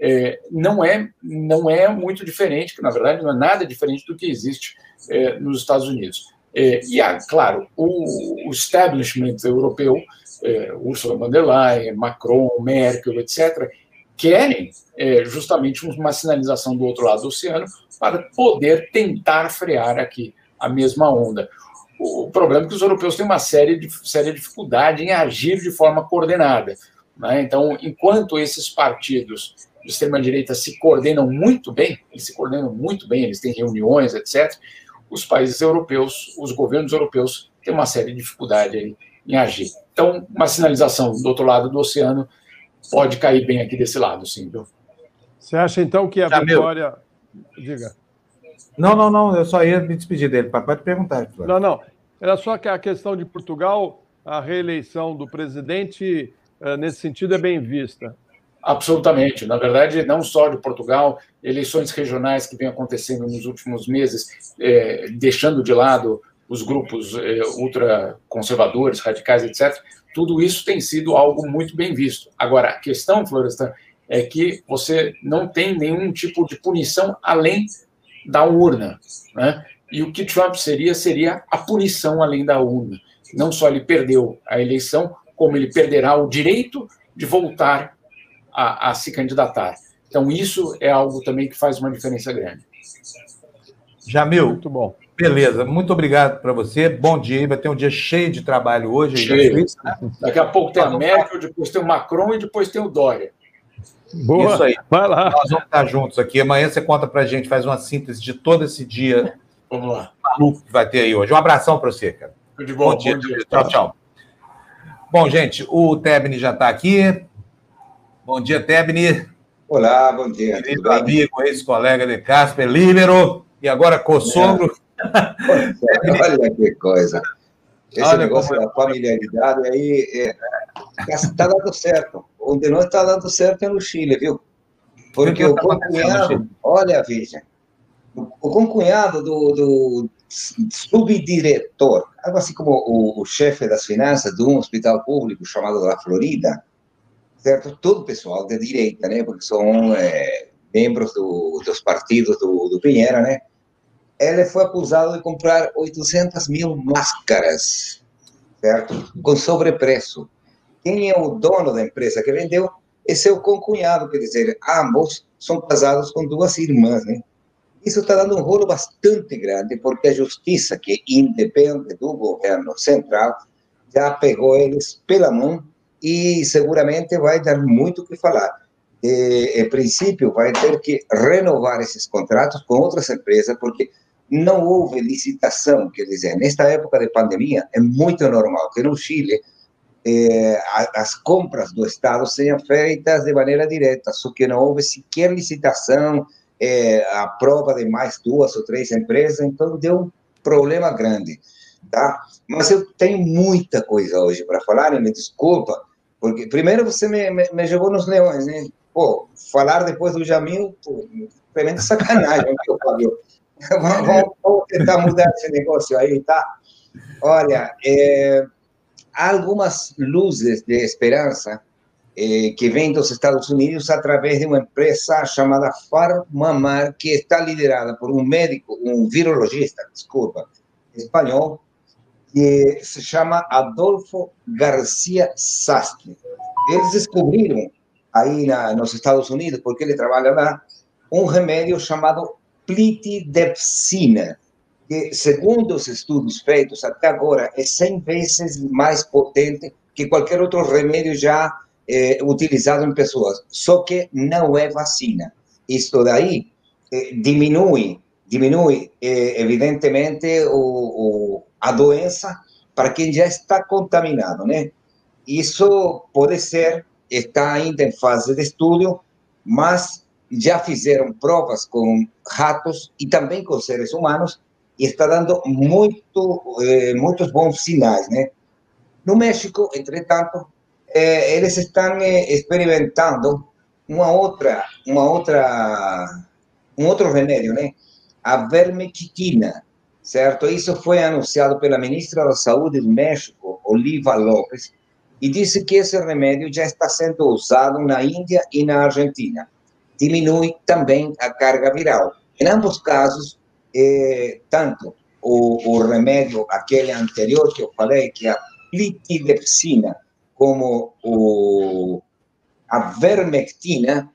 é, não, é, não é muito diferente, que na verdade não é nada diferente do que existe é, nos Estados Unidos. É, e, há, claro, o, o establishment europeu, Ursula von der Leyen, Macron, Merkel, etc., querem justamente uma sinalização do outro lado do oceano para poder tentar frear aqui a mesma onda. O problema é que os europeus têm uma série de, séria dificuldade em agir de forma coordenada. Né? Então, enquanto esses partidos de extrema-direita se coordenam muito bem, eles se coordenam muito bem, eles têm reuniões, etc., os países europeus, os governos europeus, têm uma séria dificuldade em agir. Então, uma sinalização do outro lado do oceano pode cair bem aqui desse lado, sim. Viu? Você acha, então, que a Já vitória... Meu... Diga. Não, não, não, eu só ia me despedir dele. Pode perguntar. Não, não. Era só que a questão de Portugal, a reeleição do presidente, eh, nesse sentido, é bem vista. Absolutamente. Na verdade, não só de Portugal, eleições regionais que vêm acontecendo nos últimos meses, é, deixando de lado os grupos é, ultraconservadores, radicais, etc., tudo isso tem sido algo muito bem visto. Agora, a questão, Florestan, é que você não tem nenhum tipo de punição além da urna. Né? E o que Trump seria, seria a punição além da urna. Não só ele perdeu a eleição, como ele perderá o direito de voltar a, a se candidatar. Então, isso é algo também que faz uma diferença grande. Jamil, muito bom. Beleza, muito obrigado para você. Bom dia, vai ter um dia cheio de trabalho hoje. Cheio. Suíça, né? Daqui a pouco tem a Merkel, depois tem o Macron e depois tem o Dória. Boa, Isso aí. Vai lá. Nós vamos estar juntos aqui. Amanhã você conta para a gente, faz uma síntese de todo esse dia vamos lá. maluco que vai ter aí hoje. Um abração para você, cara. De bom, bom, dia. bom dia. Tchau, tchau. Bom, gente, o Tebni já está aqui. Bom dia, Tebni. Olá, bom dia. Querido amigo, ex-colega de Casper, líbero e agora co-sogro. É. Olha que coisa. Esse Olha negócio da familiaridade aí está é, dando certo. Onde não está dando certo é no Chile, viu? Porque o tá concunhado, olha, veja, o concunhado do, do subdiretor, algo assim como o, o chefe das finanças de um hospital público chamado da Florida, certo? Todo pessoal de direita, né? Porque são é, membros do, dos partidos do, do Pinheira, né? Ele foi acusado de comprar 800 mil máscaras, certo? Com sobrepreço. Quem é o dono da empresa que vendeu? Esse é o concunhado, quer dizer, ambos são casados com duas irmãs, né? Isso está dando um rolo bastante grande, porque a justiça, que independe do governo central, já pegou eles pela mão e seguramente vai dar muito o que falar. E, em princípio, vai ter que renovar esses contratos com outras empresas, porque não houve licitação. Quer dizer, nesta época de pandemia, é muito normal que no Chile eh, as compras do Estado sejam feitas de maneira direta, só que não houve sequer licitação, eh, a prova de mais duas ou três empresas, então deu um problema grande. Tá? Mas eu tenho muita coisa hoje para falar, e me desculpa, porque primeiro você me, me, me jogou nos leões, né? Pô, falar depois do Jamil, pô, tremenda sacanagem, meu Fábio. vamos, vamos, tentar mudar esse negócio aí, tá? Olha, é, algumas luzes de esperança é, que vêm dos Estados Unidos através de uma empresa chamada Farmamar, que está liderada por um médico, um virologista, desculpa, espanhol, que se chama Adolfo Garcia Sastre. Eles descobriram aí na, nos Estados Unidos, porque ele trabalha lá, um remédio chamado plitidepsina, que, segundo os estudos feitos até agora, é 100 vezes mais potente que qualquer outro remédio já é, utilizado em pessoas. Só que não é vacina. Isto daí é, diminui, diminui é, evidentemente o, o a doença para quem já está contaminado, né? Isso pode ser, está ainda em fase de estudo, mas já fizeram provas com ratos e também com seres humanos e está dando muito, muitos bons sinais, né? No México, entretanto, eh, eles estão eh, experimentando uma outra, uma outra, um outro remédio, né? A vermectina, certo? Isso foi anunciado pela ministra da Saúde do México, Oliva Lopes, e disse que esse remédio já está sendo usado na Índia e na Argentina. diminui também a carga viral. Em ambos casos, é, tanto o, o, remédio, aquele anterior que eu falei, que é a plitidepsina, como o, a vermectina,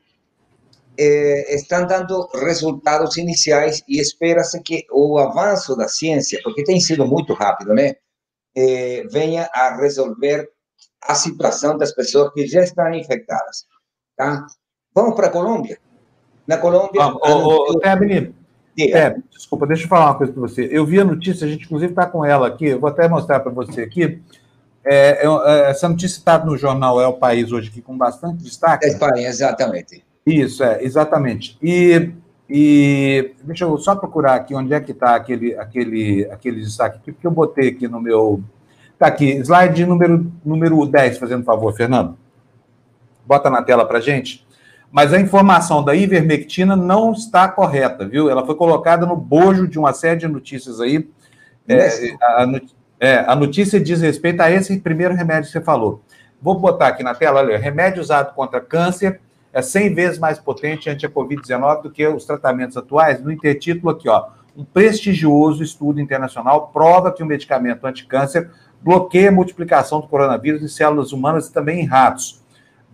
é, estão dando resultados iniciais e espera-se que o avanço da ciência, porque tem sido muito rápido, né, é, venha a resolver a situação das pessoas que já estão infectadas. Tá? Vamos para a Colômbia. Na Colômbia. Ah, o, o, é, desculpa, deixa eu falar uma coisa para você. Eu vi a notícia, a gente inclusive está com ela aqui, eu vou até mostrar para você aqui. É, é, é, essa notícia está no jornal É o País hoje aqui com bastante destaque. É o País, exatamente. Isso, é, exatamente. E, e deixa eu só procurar aqui onde é que está aquele, aquele, aquele destaque aqui, porque eu botei aqui no meu. Está aqui, slide número, número 10, fazendo favor, Fernando. Bota na tela para gente mas a informação da ivermectina não está correta, viu? Ela foi colocada no bojo de uma série de notícias aí. É, a, é, a, notícia diz respeito a esse primeiro remédio que você falou. Vou botar aqui na tela, olha, remédio usado contra câncer é 100 vezes mais potente ante a Covid-19 do que os tratamentos atuais. No intertítulo aqui, ó, um prestigioso estudo internacional prova que o medicamento anticâncer bloqueia a multiplicação do coronavírus em células humanas e também em ratos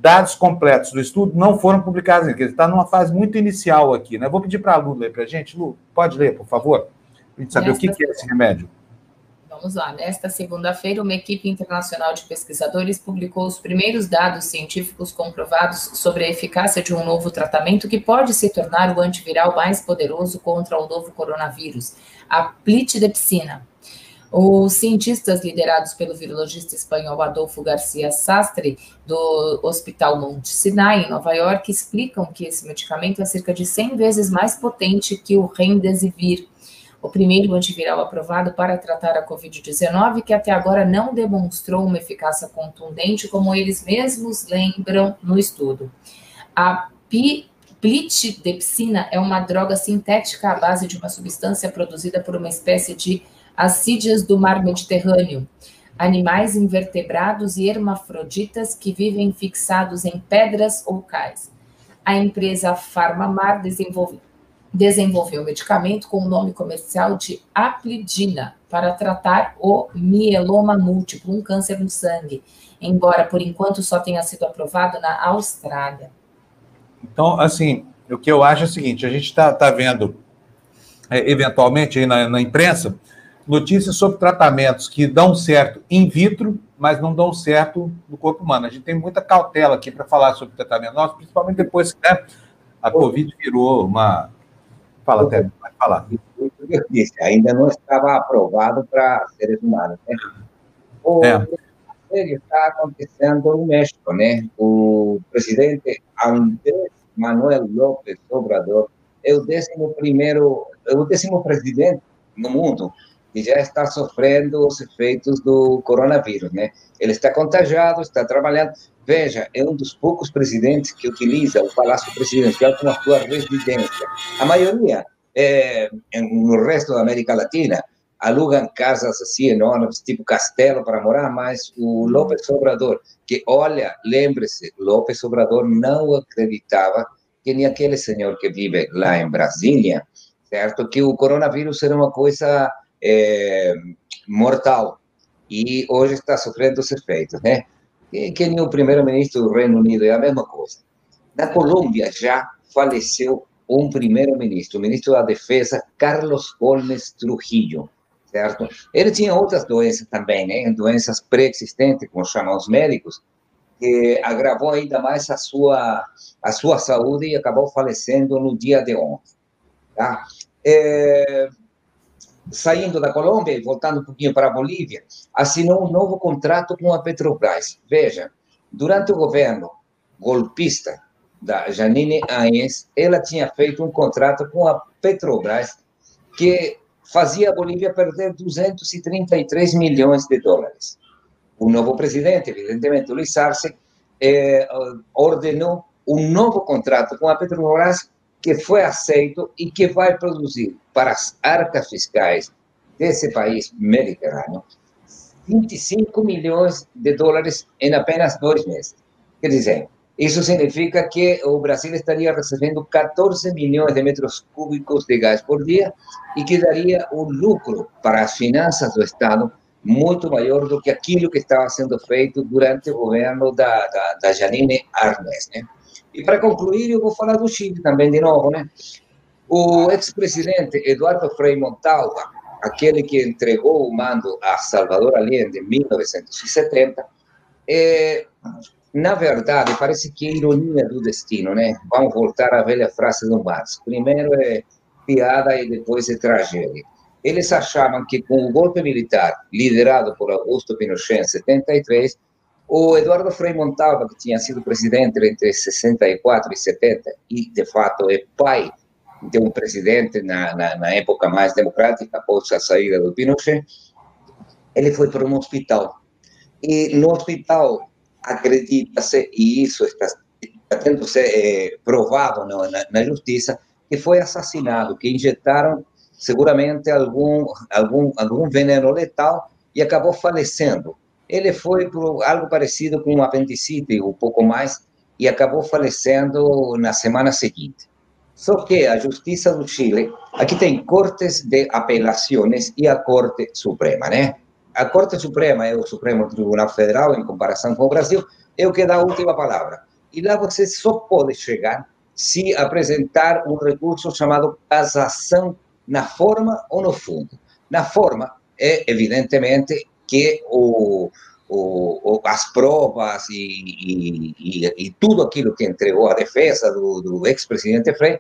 dados completos do estudo não foram publicados ainda, ele está numa fase muito inicial aqui, né? Vou pedir para a Lu ler para a gente. Lu, pode ler, por favor? Para a gente saber Nesta... o que, que é esse remédio. Vamos lá. Nesta segunda-feira, uma equipe internacional de pesquisadores publicou os primeiros dados científicos comprovados sobre a eficácia de um novo tratamento que pode se tornar o antiviral mais poderoso contra o novo coronavírus, a plitidepsina. Os cientistas liderados pelo virologista espanhol Adolfo Garcia Sastre, do Hospital Monte Sinai, em Nova York, explicam que esse medicamento é cerca de 100 vezes mais potente que o Remdesivir, o primeiro antiviral aprovado para tratar a Covid-19, que até agora não demonstrou uma eficácia contundente, como eles mesmos lembram no estudo. A pi plitidepsina é uma droga sintética à base de uma substância produzida por uma espécie de assídias do mar Mediterrâneo, animais invertebrados e hermafroditas que vivem fixados em pedras ou cais. A empresa Farmamar desenvolve, desenvolveu o medicamento com o nome comercial de Aplidina para tratar o mieloma múltiplo, um câncer no sangue, embora por enquanto só tenha sido aprovado na Austrália. Então, assim, o que eu acho é o seguinte: a gente está tá vendo, é, eventualmente, aí na, na imprensa, notícias sobre tratamentos que dão certo in vitro, mas não dão certo no corpo humano. A gente tem muita cautela aqui para falar sobre tratamento nosso, principalmente depois que né, a Covid virou uma. Fala, Tébio, vai falar. Eu disse, ainda não estava aprovado para seres humanos. Né? O é. está acontecendo no México, né? O presidente Andrés Manuel López Obrador é o décimo primeiro, é o décimo presidente no mundo que já está sofrendo os efeitos do coronavírus, né? Ele está contagiado, está trabalhando. Veja, é um dos poucos presidentes que utiliza o Palácio Presidencial como a sua residência. A maioria, é, no resto da América Latina, alugam casas assim enormes, tipo castelo para morar, mas o López Obrador, que olha, lembre-se, López Obrador não acreditava que nem aquele senhor que vive lá em Brasília, certo? Que o coronavírus era uma coisa é, mortal e hoje está sofrendo os efeitos, né? Que, que nem o primeiro-ministro do Reino Unido, é a mesma coisa. Na Colômbia já faleceu um primeiro-ministro, o ministro da Defesa, Carlos Holmes Trujillo, certo? Ele tinha outras doenças também, né? Doenças pré-existentes, como chamam os médicos, que agravou ainda mais a sua, a sua saúde e acabou falecendo no dia de ontem, tá? É, saindo da Colômbia e voltando um pouquinho para a Bolívia, assinou um novo contrato com a Petrobras. Veja, durante o governo golpista da Janine Áñez, ela tinha feito um contrato com a Petrobras que fazia a Bolívia perder 233 milhões de dólares. O novo presidente, evidentemente, Luiz Arce, eh, ordenou um novo contrato com a Petrobras que foi aceito e que vai produzir para as arcas fiscais desse país mediterrâneo 25 milhões de dólares em apenas dois meses. Quer dizer, Isso significa que o Brasil estaria recebendo 14 milhões de metros cúbicos de gás por dia e que daria um lucro para as finanças do Estado muito maior do que aquilo que estava sendo feito durante o governo da, da, da Janine Arnes. Né? E para concluir, eu vou falar do Chile também de novo. Né? O ex-presidente Eduardo Frei Montalva, aquele que entregou o mando a Salvador Allende em 1970, é, na verdade, parece que é ironia do destino, né? Vamos voltar à velha frase do Marx. Primeiro é piada e depois é tragédia. Eles achavam que com o golpe militar liderado por Augusto Pinochet em 73, o Eduardo Frei Montalva, que tinha sido presidente entre 64 e 70, e de fato é pai de um presidente na, na, na época mais democrática, após a saída do Pinochet, ele foi para um hospital. E no hospital, acredita-se, e isso está, está tendo ser é, provado na, na justiça, que foi assassinado, que injetaram seguramente algum, algum, algum veneno letal e acabou falecendo. Ele foi por algo parecido com um apendicite, um pouco mais, e acabou falecendo na semana seguinte. Só que a Justiça do Chile, aqui tem cortes de apelações e a Corte Suprema, né? A Corte Suprema é o Supremo Tribunal Federal, em comparação com o Brasil, é o que dá a última palavra. E lá você só pode chegar se apresentar um recurso chamado cassação na forma ou no fundo. Na forma, é evidentemente que o, o, as provas e, e, e, tudo aquilo que entregou a defesa do, do ex-presidente Frei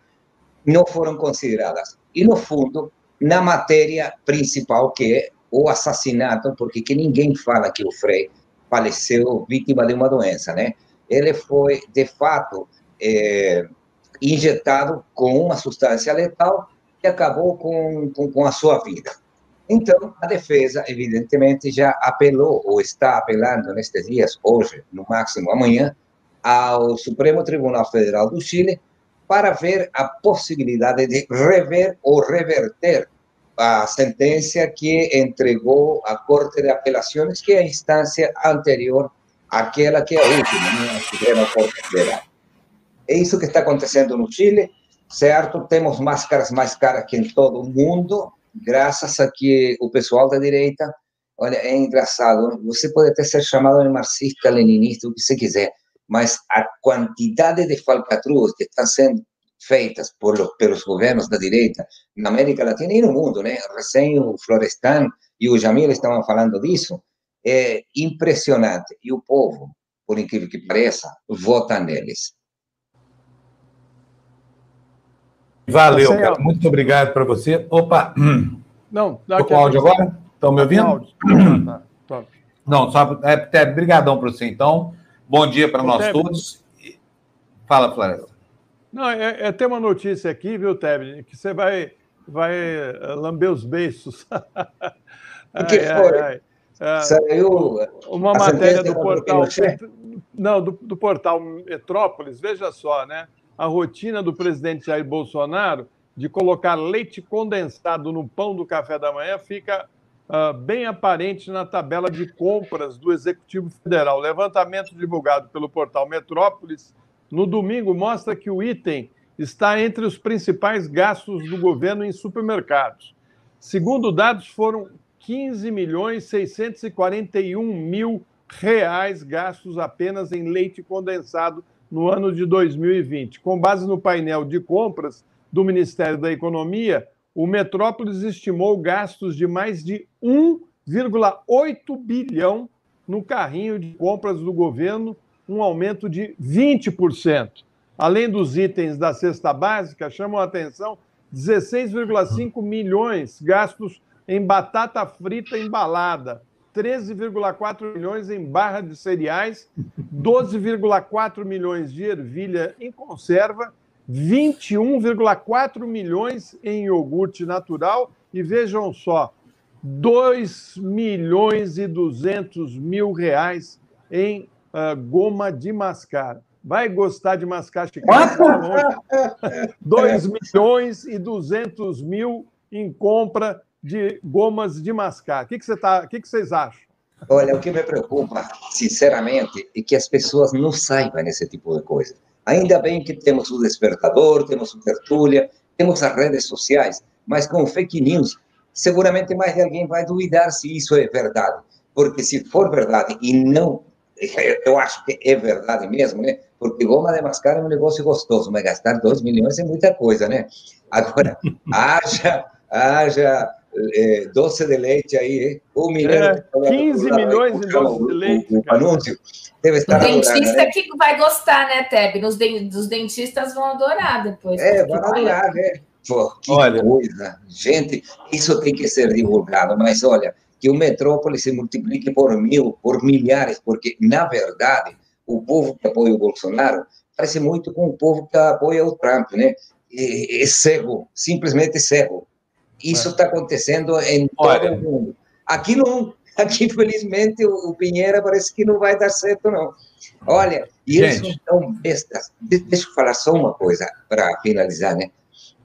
não foram consideradas. E, no fundo, na matéria principal, que é o assassinato, porque que ninguém fala que o Frei faleceu vítima de uma doença, né? Ele foi, de fato, é, injetado com uma substância letal e acabou com, com, com a sua vida. Então, a defesa, evidentemente, já apelou, ou está apelando nestes dias, hoje, no máximo amanhã, ao Supremo Tribunal Federal do Chile para ver a possibilidade de rever ou reverter a sentença que entregou a Corte de Apelações, que é a instância anterior àquela que é a última, né, a Suprema Corte Federal. É isso que está acontecendo no Chile, certo? Temos máscaras mais caras que em todo o mundo, graças a que o pessoal da direita, olha, é engraçado, você pode até ser chamado de marxista, leninista, o que você quiser, mas a quantidade de falcatruas que estão sendo feitas por los, pelos governos da direita na América Latina e no mundo, né? Recém o Florestan e o Jamil estavam falando disso, é impressionante. E o povo, por incrível que pareça, vota neles. Valeu, cara. Muito obrigado para você. Opa! Não, Estou com áudio agora? Estão me ouvindo? Tá, Não, só é, é brigadão para você, então. Bom dia para nós Tebe. todos. Fala, Flávio. Não, é, é ter uma notícia aqui, viu, Tebe, que você vai, vai eh, lamber os beiços. O que foi? Ai, ai. Saiu uma matéria do portal. Não, do, do portal Metrópolis, veja só, né? A rotina do presidente Jair Bolsonaro de colocar leite condensado no pão do café da manhã fica uh, bem aparente na tabela de compras do Executivo Federal. O levantamento divulgado pelo portal Metrópolis no domingo mostra que o item está entre os principais gastos do governo em supermercados. Segundo dados, foram 15 milhões 641 mil reais gastos apenas em leite condensado no ano de 2020. Com base no painel de compras do Ministério da Economia, o Metrópolis estimou gastos de mais de 1,8 bilhão no carrinho de compras do governo, um aumento de 20%. Além dos itens da cesta básica, chamam a atenção 16,5 milhões gastos em batata frita embalada, 13,4 milhões em barra de cereais, 12,4 milhões de ervilha em conserva, 21,4 milhões em iogurte natural e vejam só, 2 milhões e 200 mil reais em uh, goma de mascar. Vai gostar de mascar chiclete? 2 milhões e 200 mil em compra de gomas de mascar. O que, que, você tá, o que, que vocês acham? Olha, o que me preocupa, sinceramente, é que as pessoas não saibam esse tipo de coisa. Ainda bem que temos o despertador, temos o tertúlia, temos as redes sociais, mas com fake news, seguramente mais de alguém vai duvidar se isso é verdade. Porque se for verdade e não, eu acho que é verdade mesmo, né? Porque goma de mascar é um negócio gostoso, mas gastar 2 milhões é muita coisa, né? Agora, haja, haja é, doce de leite aí, um milhão. É, 15 milhões de doce de leite. O, o, anúncio deve estar. O dentista né? que vai gostar, né, Teb? Nos de, os dentistas vão adorar depois. É, vão adorar, né? Pô, que olha. coisa. Gente, isso tem que ser divulgado, mas olha, que o metrópole se multiplique por mil, por milhares, porque, na verdade, o povo que apoia o Bolsonaro parece muito com o povo que apoia o Trump, né? É, é cego, simplesmente cego isso está acontecendo em todo Olha. o mundo. Aqui não, aqui felizmente o Pinheira parece que não vai dar certo não. Olha, e eles são tão bestas. Deixa eu falar só uma coisa para finalizar, né?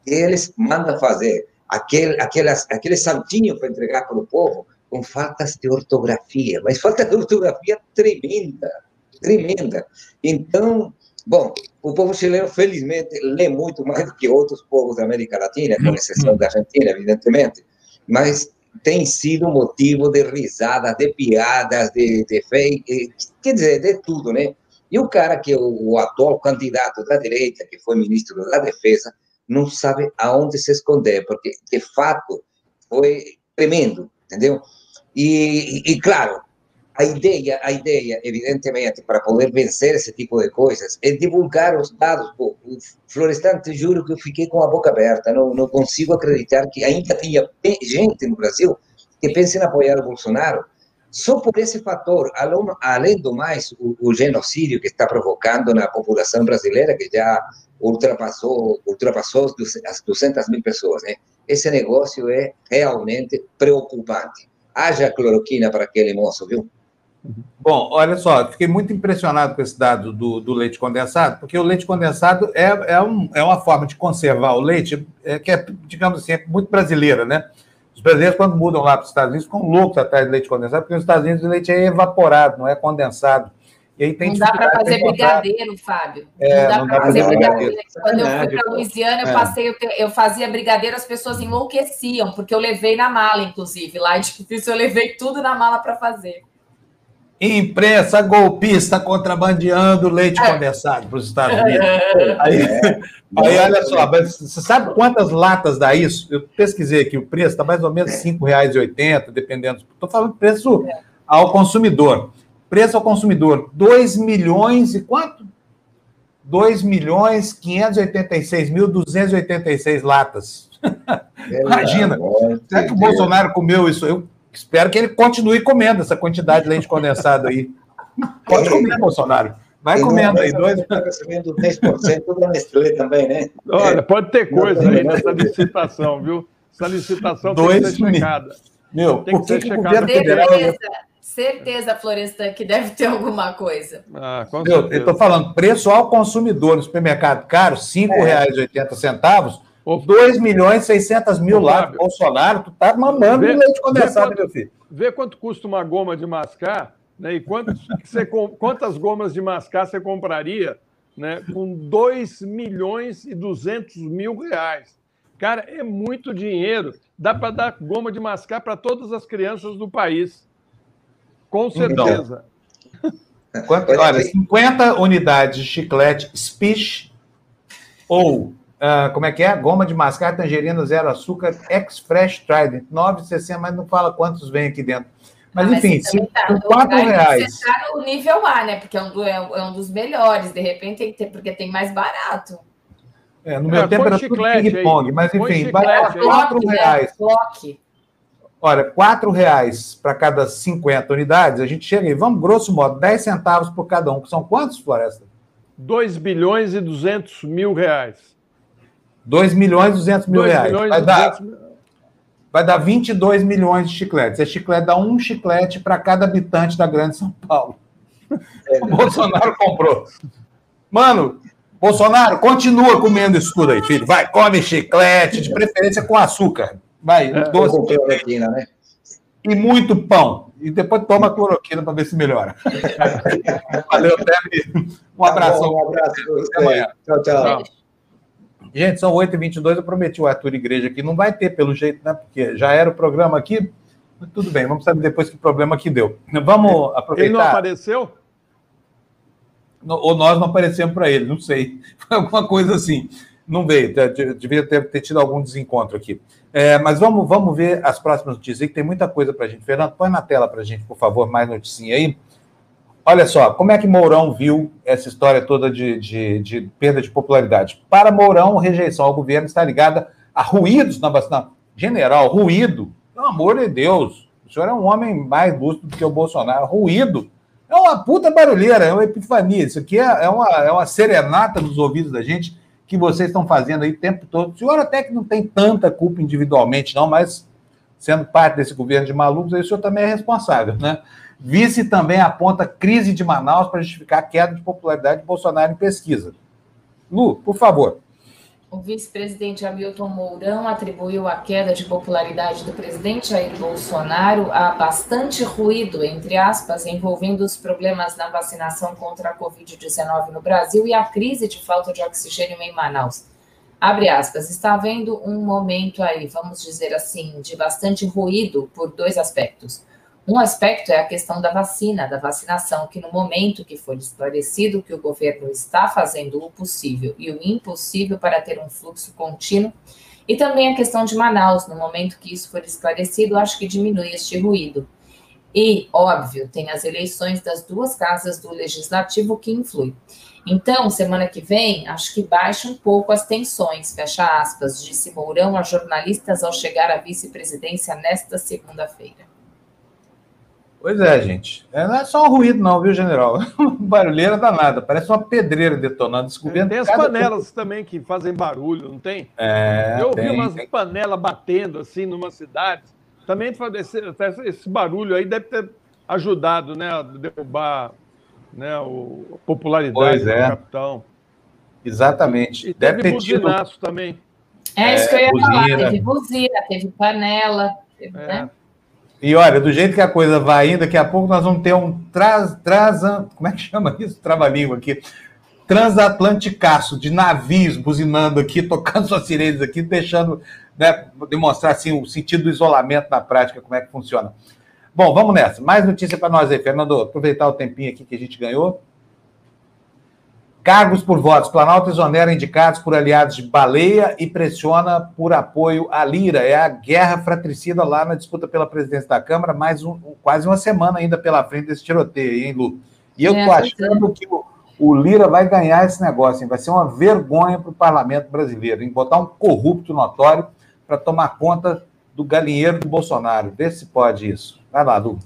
Eles mandam fazer aquele, aquelas, aquele santinho para entregar para o povo com faltas de ortografia, mas falta de ortografia tremenda, tremenda. Então, Bom, o povo chileno, felizmente, lê muito mais do que outros povos da América Latina, com exceção da Argentina, evidentemente, mas tem sido motivo de risadas, de piadas, de, de fake, quer dizer, de tudo, né? E o cara que é o, o atual candidato da direita, que foi ministro da Defesa, não sabe aonde se esconder, porque, de fato, foi tremendo, entendeu? E, e, claro, a ideia, a ideia, evidentemente, para poder vencer esse tipo de coisas, é divulgar os dados. Pô, Florestante, juro que eu fiquei com a boca aberta. Não, não consigo acreditar que ainda tenha gente no Brasil que pense em apoiar o Bolsonaro só por esse fator, além do mais, o, o, genocídio que está provocando na população brasileira, que já ultrapassou, ultrapassou as 200 mil pessoas, né? Esse negócio é realmente preocupante. Haja cloroquina para aquele moço, viu? Bom, olha só, fiquei muito impressionado com esse dado do, do leite condensado, porque o leite condensado é, é, um, é uma forma de conservar o leite é, que é, digamos assim, é muito brasileira, né? Os brasileiros, quando mudam lá para os Estados Unidos, ficam loucos atrás de leite condensado, porque nos Estados Unidos o leite é evaporado, não é condensado. E aí tem não dá para fazer brigadeiro, Fábio. É, não dá para fazer brigadeiro. brigadeiro. Quando eu fui para Louisiana, eu, é. passei, eu fazia brigadeiro, as pessoas enlouqueciam, porque eu levei na mala, inclusive. Lá é difícil, eu levei tudo na mala para fazer. Imprensa golpista contrabandeando leite é. condensado para os Estados Unidos. Aí, é. aí, olha só, você sabe quantas latas dá isso? Eu pesquisei aqui, o preço está mais ou menos R$ 5,80, dependendo. Estou falando preço ao consumidor. Preço ao consumidor, 2 milhões e quanto? 2 milhões 586 mil 286 latas. Imagina. Será que o Bolsonaro comeu isso? Eu Espero que ele continue comendo essa quantidade de leite condensado aí. Pode comer, Bolsonaro. Vai comendo aí. Dois... Está recebendo 10% da Nestlé também, né? Olha, pode ter coisa aí nessa licitação, viu? Essa licitação Dois tem que ser checada. Meu, tem que ser checada. Certeza, certeza, Floresta, que deve ter alguma coisa. Ah, Meu, eu estou falando, preço ao consumidor no supermercado caro, R$ 5,80 Ô, 2 milhões e 600 mil lá do Bolsonaro, tu tá mamando vê, leite condensado, quanto, meu filho. Vê quanto custa uma goma de mascar, né? E quantos, você, quantas gomas de mascar você compraria né, com 2 milhões e 200 mil reais? Cara, é muito dinheiro. Dá para dar goma de mascar para todas as crianças do país. Com então. certeza. Então, quanto, olha, 50 unidades de chiclete Spish ou Uh, como é que é? Goma de mascar, tangerina, zero açúcar, ex-fresh Trident, 9,60, mas não fala quantos vem aqui dentro. Mas, ah, enfim, se, tá por 4 reais. Você está no nível A, né? Porque é um, do, é um, dos melhores, de repente tem que ter, porque tem mais barato. É, no meu é, tempo era tudo ping-pong, mas enfim, vai a 4 né? reais. Bloque. Olha, 4 reais para cada 50 unidades, a gente chega aí, vamos, grosso modo, 10 centavos por cada um, que são quantos, Floresta? 2 bilhões e 200 mil reais. 2 milhões e 200 mil reais. Vai dar, vai dar 22 milhões de chicletes. Esse chiclete dá um chiclete para cada habitante da Grande São Paulo. É, o Bolsonaro comprou. Mano, Bolsonaro, continua comendo isso tudo aí, filho. Vai, come chiclete, de preferência com açúcar. Vai, é, doce. Cloroquina, né? e muito pão. E depois toma cloroquina para ver se melhora. Valeu, Tebe. Um abraço. Tá um abraço Até amanhã. Tchau, tchau. Gente, são 8h22. Eu prometi o Arthur Igreja aqui. Não vai ter, pelo jeito, né? Porque já era o programa aqui. Tudo bem, vamos saber depois que problema que deu. Vamos aproveitar. Ele não apareceu? Ou nós não aparecemos para ele, não sei. Foi alguma coisa assim. Não veio, devia ter, ter tido algum desencontro aqui. É, mas vamos, vamos ver as próximas notícias, que tem muita coisa para a gente. Fernando, põe na tela para a gente, por favor, mais noticinha aí. Olha só, como é que Mourão viu essa história toda de, de, de perda de popularidade? Para Mourão, rejeição ao governo está ligada a ruídos na vacinação. General, ruído, pelo amor de Deus, o senhor é um homem mais lúcido do que o Bolsonaro. Ruído é uma puta barulheira, é uma epifania. Isso aqui é, é, uma, é uma serenata nos ouvidos da gente que vocês estão fazendo aí o tempo todo. O senhor até que não tem tanta culpa individualmente, não, mas sendo parte desse governo de malucos, aí o senhor também é responsável, né? Vice também aponta crise de Manaus para justificar a queda de popularidade de Bolsonaro em pesquisa. Lu, por favor. O vice-presidente Hamilton Mourão atribuiu a queda de popularidade do presidente Jair Bolsonaro a bastante ruído, entre aspas, envolvendo os problemas na vacinação contra a Covid-19 no Brasil e a crise de falta de oxigênio em Manaus. Abre aspas, está havendo um momento aí, vamos dizer assim, de bastante ruído por dois aspectos. Um aspecto é a questão da vacina, da vacinação, que no momento que for esclarecido que o governo está fazendo o possível e o impossível para ter um fluxo contínuo, e também a questão de Manaus, no momento que isso for esclarecido, acho que diminui este ruído. E, óbvio, tem as eleições das duas casas do legislativo que influem. Então, semana que vem, acho que baixa um pouco as tensões, fecha aspas, disse Mourão a jornalistas ao chegar à vice-presidência nesta segunda-feira. Pois é, gente. É, não é só um ruído, não, viu, general? Barulheira danada. Parece uma pedreira detonando. Governo, tem as panelas também que fazem barulho, não tem? É, Eu ouvi umas tem. panelas batendo assim numa cidade. Também esse, esse barulho aí deve ter ajudado né, a derrubar né, o, a popularidade do é. capitão. Exatamente. E deve ter buzinaço tido... também. É, isso que eu ia buzina. falar. Teve buzina, teve panela. Teve, é. né? E olha, do jeito que a coisa vai indo, daqui a pouco nós vamos ter um traz, traz, como é que chama isso? Trava-língua aqui. Transatlanticaço de navios buzinando aqui, tocando suas sirenes aqui, deixando, né, demonstrar assim o sentido do isolamento na prática, como é que funciona. Bom, vamos nessa. Mais notícia para nós aí, Fernando. Aproveitar o tempinho aqui que a gente ganhou. Cargos por votos. Planalto exonera indicados por aliados de Baleia e pressiona por apoio à Lira. É a guerra fratricida lá na disputa pela presidência da Câmara, mais um, quase uma semana ainda pela frente desse tiroteio, hein, Lu? E eu estou é, achando que o, o, Lira vai ganhar esse negócio, hein? vai ser uma vergonha para o parlamento brasileiro, em botar um corrupto notório para tomar conta do galinheiro do Bolsonaro. Vê se pode isso. Vai lá, Lu.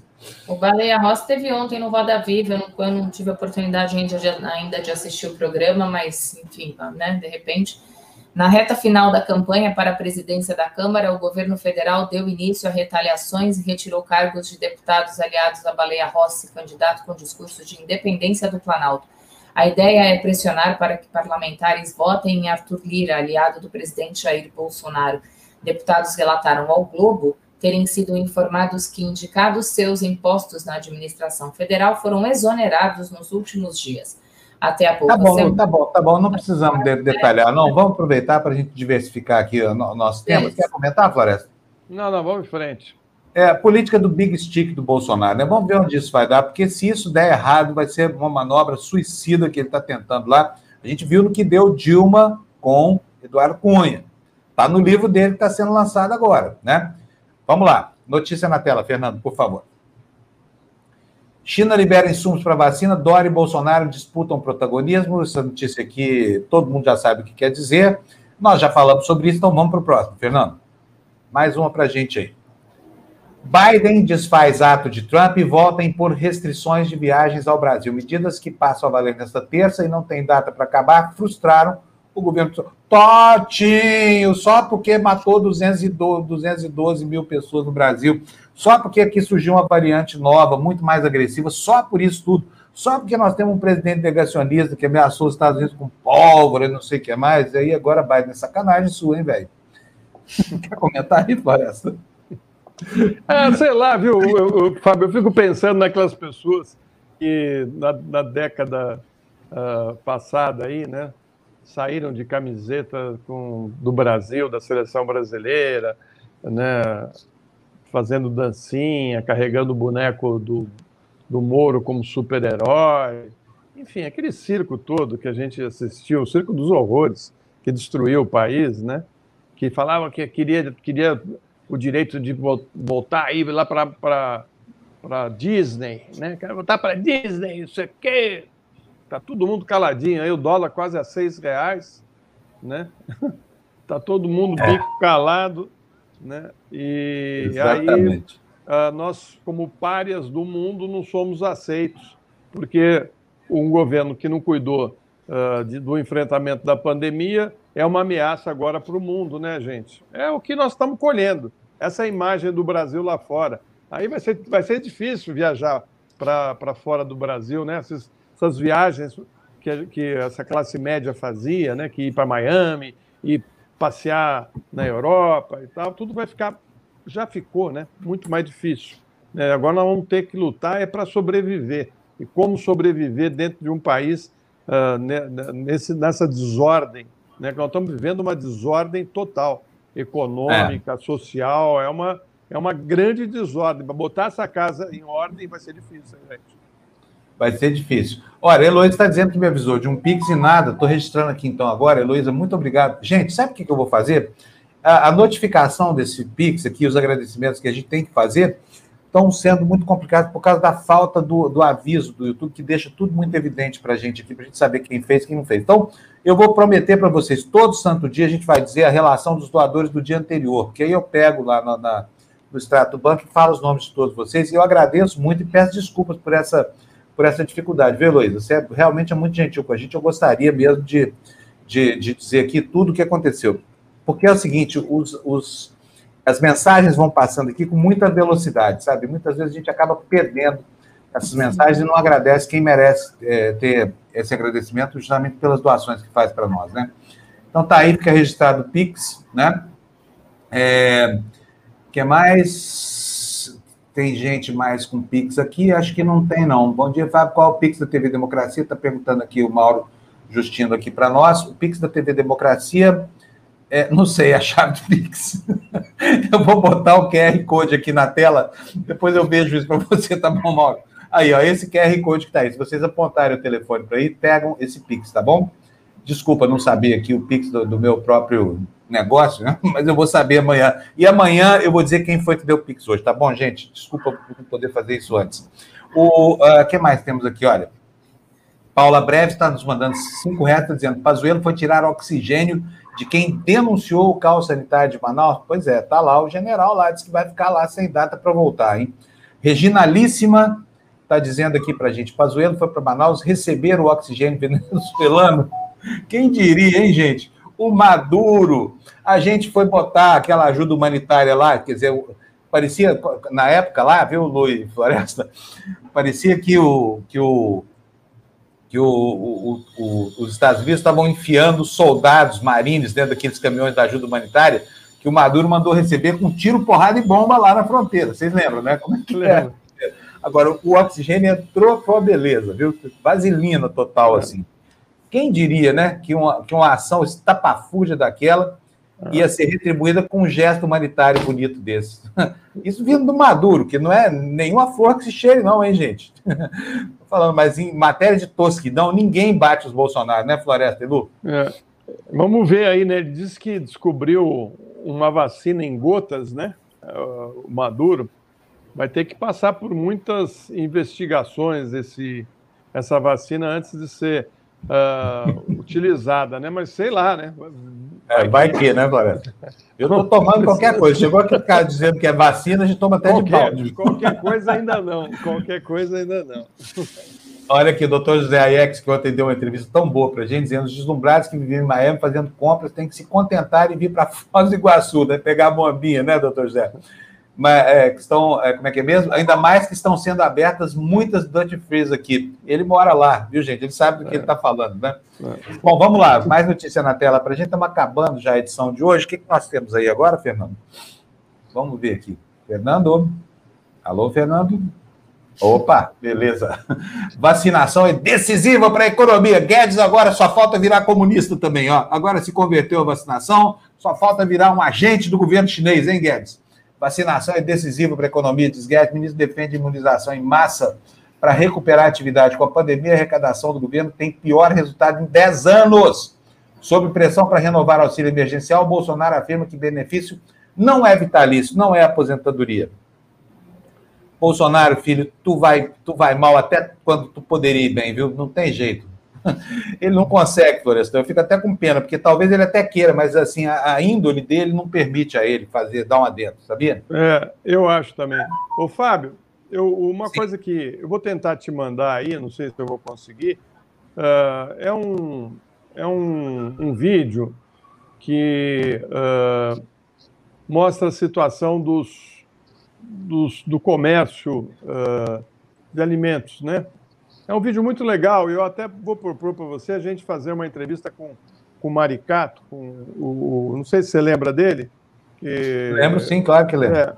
O Baleia Rossi teve ontem no Roda Viva, eu não, eu não tive a oportunidade ainda de, ainda de assistir o programa, mas, enfim, né, de repente. Na reta final da campanha para a presidência da Câmara, o governo federal deu início a retaliações e retirou cargos de deputados aliados a Baleia Rossi, candidato com discurso de independência do Planalto. A ideia é pressionar para que parlamentares votem em Arthur Lira, aliado do presidente Jair Bolsonaro. Deputados relataram ao Globo terem sido informados que indicados seus impostos na administração federal foram exonerados nos últimos dias. Até a pouco. Tá bom, semana... tá bom, tá bom. Não precisamos de, detalhar, não. Vamos aproveitar para a gente diversificar aqui o nosso tema. Quer comentar, Floresta? Não, não, vamos em frente. É a política do big stick do Bolsonaro, né? Vamos ver onde isso vai dar, porque se isso der errado, vai ser uma manobra suicida que ele está tentando lá. A gente viu no que deu Dilma com Eduardo Cunha. Está no livro dele que está sendo lançado agora, né? Vamos lá. Notícia na tela, Fernando, por favor. China libera insumos para vacina, Dória e Bolsonaro disputam protagonismo. Essa notícia aqui todo mundo já sabe o que quer dizer. Nós já falamos sobre isso, então vamos para o próximo. Fernando, mais uma para a gente aí. Biden desfaz ato de Trump e volta a impor restrições de viagens ao Brasil. Medidas que passam a valer nesta terça e não tem data para acabar frustraram o governo Totinho, só porque matou 212, 212 mil pessoas no Brasil, só porque aqui surgiu uma variante nova, muito mais agressiva, só por isso tudo, só porque nós temos um presidente negacionista que ameaçou os Estados Unidos com pólvora e não sei o que mais, aí agora vai na sacanagem sua, hein, velho? Quer comentar aí, Floresta? É, sei lá, viu, eu, eu, Fábio, eu fico pensando naquelas pessoas que na, na década uh, passada aí, né, saíram de camiseta com, do Brasil, da seleção brasileira, né, fazendo dancinha, carregando o boneco do, do Moro como super-herói. Enfim, aquele circo todo que a gente assistiu, o circo dos horrores, que destruiu o país, né? que falava que queria, queria o direito de voltar aí lá para Disney, né? Quero voltar para Disney, não sei o quê. Tá todo mundo caladinho aí, o dólar quase a seis reais, né? Tá todo mundo é. bico calado, né? E Exatamente. aí nós, como párias do mundo, não somos aceitos, porque um governo que não cuidou uh, de, do enfrentamento da pandemia é uma ameaça agora para o mundo, né, gente? É o que nós estamos colhendo, essa imagem do Brasil lá fora. Aí vai ser, vai ser difícil viajar para fora do Brasil, né? Essas, essas viagens que, que, essa classe média fazia, né? Que ir para Miami, ir passear na Europa e tal, tudo vai ficar, já ficou, né? Muito mais difícil. É, agora nós vamos ter que lutar é para sobreviver. E como sobreviver dentro de um país uh, nesse, nessa desordem né? Nós estamos vivendo uma desordem total, econômica, é. social, é uma, é uma grande desordem. Para botar essa casa em ordem vai ser difícil, gente? Vai ser difícil. Olha, a Heloísa está dizendo que me avisou de um Pix e nada. Estou registrando aqui então agora. Heloísa, muito obrigado. Gente, sabe o que, eu vou fazer? A, notificação desse Pix aqui, os agradecimentos que a gente tem que fazer, estão sendo muito complicados por causa da falta do, do aviso do YouTube, que deixa tudo muito evidente para a gente aqui, para a gente saber quem fez e quem não fez. Então, eu vou prometer para vocês, todo santo dia a gente vai dizer a relação dos doadores do dia anterior, que aí eu pego lá na, na, no extrato banco e falo os nomes de todos vocês, e eu agradeço muito e peço desculpas por essa, por essa dificuldade, viu, Heloísa? Você é, realmente é muito gentil com a gente, eu gostaria mesmo de, de, de dizer aqui tudo o que aconteceu. Porque é o seguinte, os, os as mensagens vão passando aqui com muita velocidade, sabe? Muitas vezes a gente acaba perdendo essas mensagens e não agradece quem merece é, ter esse agradecimento justamente pelas doações que faz para nós, né? Então tá aí, fica registrado o Pix, né? É, que mais? Tem gente mais com Pix aqui? Acho que não tem, não. Bom dia, Fábio. Qual é o Pix da TV Democracia? Está perguntando aqui o Mauro Justino aqui para nós. O Pix da TV Democracia é, não sei, a chave do Pix. eu vou botar o QR Code aqui na tela, depois eu vejo isso para você, tá bom, Mauro? Aí, ó, esse QR Code que tá aí. Se vocês apontarem o telefone para aí, pegam esse Pix, tá bom? Desculpa não saber aqui o Pix do, do, meu próprio negócio, né? Mas eu vou saber amanhã. E amanhã eu vou dizer quem foi que deu o Pix hoje, tá bom, gente? Desculpa por não poder fazer isso antes. O uh, que mais temos aqui? Olha, Paula Breve está nos mandando cinco reais, tá dizendo: Pazuello foi tirar oxigênio de quem denunciou o caos sanitário de Manaus? Pois é, tá lá o general lá, disse que vai ficar lá sem data para voltar, hein? Reginalíssima está dizendo aqui para a gente, Pazuello foi para Manaus receber o oxigênio venezuelano. Quem diria, hein, gente? O Maduro, a gente foi botar aquela ajuda humanitária lá, quer dizer, parecia, na época lá, viu, Luiz Floresta, parecia que o, que o que o, o, o, os Estados Unidos estavam enfiando soldados marinhos dentro daqueles caminhões da ajuda humanitária que o Maduro mandou receber com tiro, porrada e bomba lá na fronteira. Vocês lembram, né? Como é que é? Agora, o oxigênio entrou, foi uma beleza, viu? Vaselina total, é. assim. Quem diria, né, que uma, que uma ação estapafúrdia daquela ia ser retribuída com um gesto humanitário bonito desse. Isso vindo do Maduro, que não é nenhuma flor que se cheire, não, hein, gente? Falando, mas em matéria de tosquidão, ninguém bate os Bolsonaro, né, Floresta e Lu? É. Vamos ver aí, né? Ele disse que descobriu uma vacina em gotas, né? O Maduro vai ter que passar por muitas investigações esse, essa vacina antes de ser uh, utilizada, né? Mas sei lá, né? É, vai que, né, Floresta? Eu estou tomando qualquer coisa. Chegou aqui o cara dizendo que é vacina, a gente toma até qualquer, de balde. Qualquer coisa ainda não. Qualquer coisa ainda não. Olha aqui, o doutor José Aiex, que ontem deu uma entrevista tão boa para a gente, dizendo os deslumbrados que viviam em Miami fazendo compras têm que se contentar e vir para Foz do Iguaçu, né? pegar a bombinha, né, doutor José? Mas, é, que estão, é, como é que é mesmo? Ainda mais que estão sendo abertas muitas duty frees aqui. Ele mora lá, viu, gente? Ele sabe do que é. ele está falando, né? É. Bom, vamos lá, mais notícia na tela para a gente. Estamos acabando já a edição de hoje. O que, que nós temos aí agora, Fernando? Vamos ver aqui. Fernando? Alô, Fernando? Opa, beleza. Vacinação é decisiva para a economia. Guedes agora só falta virar comunista também, ó. Agora se converteu a vacinação, só falta virar um agente do governo chinês, hein, Guedes? Vacinação é decisiva para a economia, diz Guedes. O ministro defende imunização em massa para recuperar a atividade. Com a pandemia, a arrecadação do governo tem pior resultado em 10 anos. Sob pressão para renovar auxílio emergencial, Bolsonaro afirma que benefício não é vitalício, não é aposentadoria. Bolsonaro, filho, tu vai, tu vai mal até quando tu poderia ir bem, viu? Não tem jeito. Ele não consegue, Florestan. Eu fico até com pena, porque talvez ele até queira, mas assim, a, a índole dele não permite a ele fazer, dar uma dentro, sabia? É, eu acho também. Ô, Fábio, eu, uma Sim. coisa que eu vou tentar te mandar aí, não sei se eu vou conseguir, uh, é um, é um, um vídeo que uh, mostra a situação dos dos, do comércio uh, de alimentos, né? É um vídeo muito legal. Eu até vou propor para você a gente fazer uma entrevista com, com o Maricato, com o, o, não sei se você lembra dele. Que, lembro sim, claro que lembro. É, uh,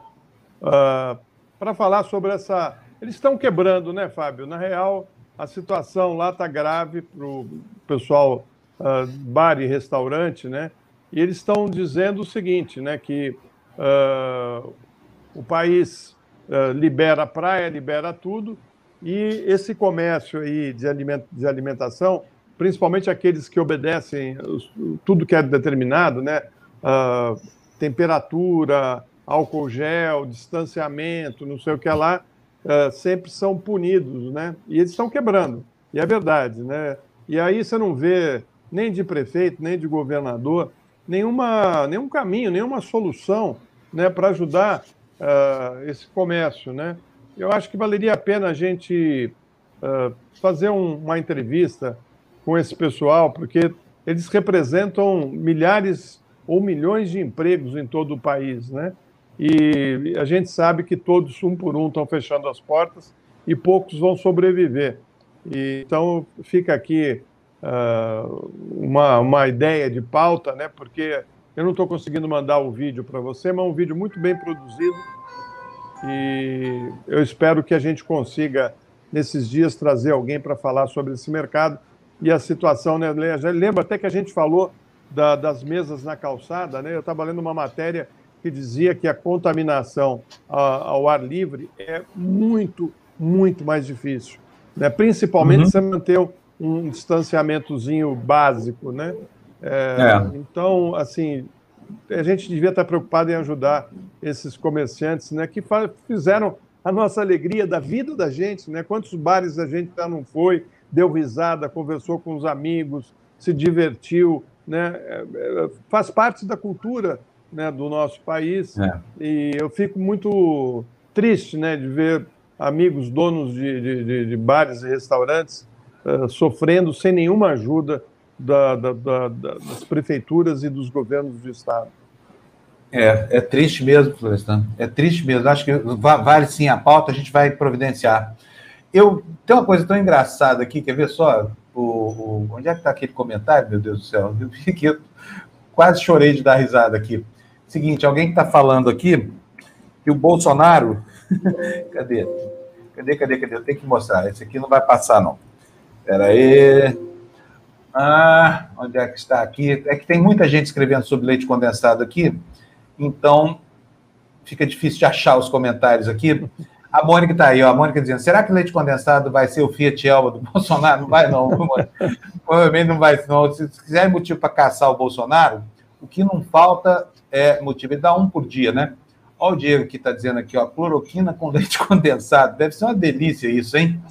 ah, para falar sobre essa. Eles estão quebrando, né, Fábio? Na real, a situação lá está grave para o pessoal uh, bar e restaurante, né? E eles estão dizendo o seguinte, né? Que uh, o país libera a praia, libera tudo, e esse comércio aí de, aliment de alimentação, principalmente aqueles que obedecem tudo que é determinado, né? Uh, temperatura, álcool gel, distanciamento, não sei o que lá, uh, sempre são punidos, né? E eles estão quebrando, e é verdade, né? E aí você não vê nem de prefeito, nem de governador, nenhuma, nenhum caminho, nenhuma solução né, para ajudar uh, esse comércio, né? Eu acho que valeria a pena a gente uh, fazer um, uma entrevista com esse pessoal, porque eles representam milhares ou milhões de empregos em todo o país, né? E a gente sabe que todos, um por um, estão fechando as portas e poucos vão sobreviver. E, então, fica aqui uh, uma, uma ideia de pauta, né? Porque eu não estou conseguindo mandar o vídeo para você, mas é um vídeo muito bem produzido. E eu espero que a gente consiga, nesses dias, trazer alguém para falar sobre esse mercado e a situação. Né? Lembra até que a gente falou da, das mesas na calçada, né? Eu estava lendo uma matéria que dizia que a contaminação ao ar livre é muito, muito mais difícil. Né? Principalmente uhum. se manter um distanciamentozinho básico, né? É, é. Então, assim, a gente devia estar preocupado em ajudar esses comerciantes, né, que fizeram a nossa alegria da vida da gente, né? Quantos bares a gente já não foi, deu risada, conversou com os amigos, se divertiu, né? É, é, faz parte da cultura né, do nosso país é. e eu fico muito triste, né, de ver amigos donos de, de, de bares e restaurantes uh, sofrendo sem nenhuma ajuda da, da, da, das prefeituras e dos governos do Estado. É, é triste mesmo, Florestan. É triste mesmo. Acho que vale sim a pauta, a gente vai providenciar. Eu tem uma coisa tão engraçada aqui, quer ver só? O, o onde é que está aquele comentário, meu Deus do céu? Eu, quase chorei de dar risada aqui. Seguinte, alguém está falando aqui que o Bolsonaro. cadê? Cadê, cadê, cadê? Eu tenho que mostrar. Esse aqui não vai passar, não. Espera aí. Ah, onde é que está aqui? É que tem muita gente escrevendo sobre leite condensado aqui, então fica difícil de achar os comentários aqui. A Mônica está aí, ó, a Mônica dizendo: será que leite condensado vai ser o Fiat Elba do Bolsonaro? Não vai, não. Provavelmente não vai, não. Se quiser motivo para caçar o Bolsonaro, o que não falta é motivo. Ele dá um por dia, né? Olha o Diego que está dizendo aqui, ó, cloroquina com leite condensado. Deve ser uma delícia isso, hein?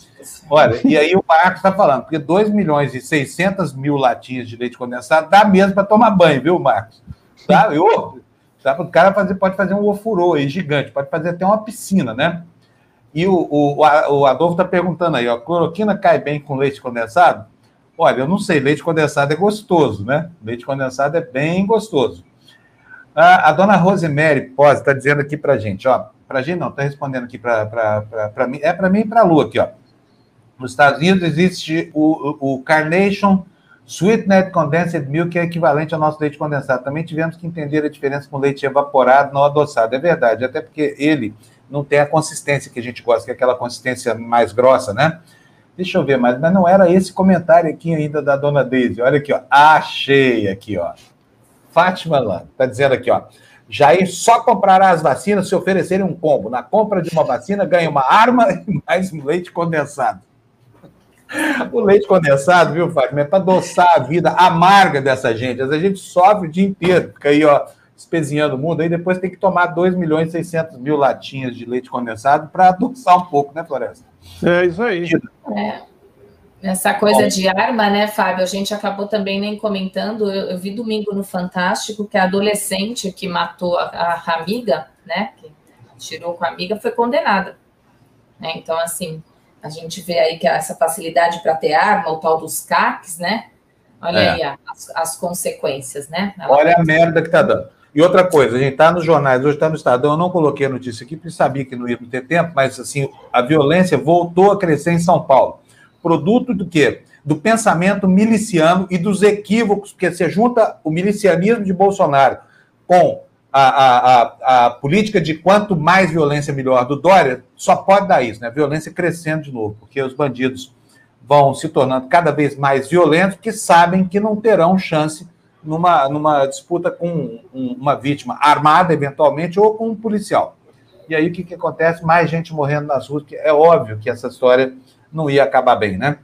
Olha, e aí o Marcos está falando, porque 2 milhões e 600 mil latinhas de leite condensado dá mesmo para tomar banho, viu, Marcos? Tá? Eu, tá? O cara fazer, pode fazer um ofurô aí gigante, pode fazer até uma piscina, né? E o, o, o Adolfo está perguntando aí, ó, cloroquina cai bem com leite condensado? Olha, eu não sei, leite condensado é gostoso, né? Leite condensado é bem gostoso. A, a dona Rosemary Pós está dizendo aqui para gente, ó, para gente não, está respondendo aqui para mim, é para mim e para a Lu aqui, ó. Nos Estados Unidos existe o, o, Carnation Sweetened Condensed Milk é equivalente ao nosso leite condensado. Também tivemos que entender a diferença com leite evaporado, não adoçado. É verdade, até porque ele não tem a consistência que a gente gosta, que é aquela consistência mais grossa, né? Deixa eu ver, mas, mas não era esse comentário aqui ainda da dona Deise. Olha aqui, ó. Achei aqui, ó. Fátima lá, tá dizendo aqui, ó. Jair só comprará as vacinas se oferecerem um combo. Na compra de uma vacina, ganha uma arma e mais um leite condensado. O leite condensado, viu, Fátima, é para adoçar a vida amarga dessa gente. A gente sofre o dia inteiro, fica aí, ó, espezinhando o mundo, aí depois tem que tomar 2 milhões e 600 mil latinhas de leite condensado para adoçar um pouco, né, Floresta? É isso aí. É. Essa coisa Bom. de arma, né, Fábio? A gente acabou também nem comentando. Eu, eu, vi domingo no Fantástico que a adolescente que matou a, a amiga, né, que tirou com a amiga, foi condenada. Né? Então, assim, a gente vê aí que essa facilidade para ter arma, o tal dos CACs, né? Olha é. aí as, as, consequências, né? Ela Olha a merda que tá dando. E outra coisa, a gente está nos jornais, hoje está no Estadão, eu não coloquei a notícia aqui, porque sabia que não ia ter tempo, mas assim, a violência voltou a crescer em São Paulo. Produto do quê? Do pensamento miliciano e dos equívocos, porque você junta o milicianismo de Bolsonaro com a, a, a, política de quanto mais violência, melhor do Dória, só pode dar isso, né? Violência crescendo de novo, porque os bandidos vão se tornando cada vez mais violentos, que sabem que não terão chance numa, numa disputa com uma vítima armada, eventualmente, ou com um policial. E aí o que, que acontece? Mais gente morrendo nas ruas, que é óbvio que essa história não ia acabar bem, né?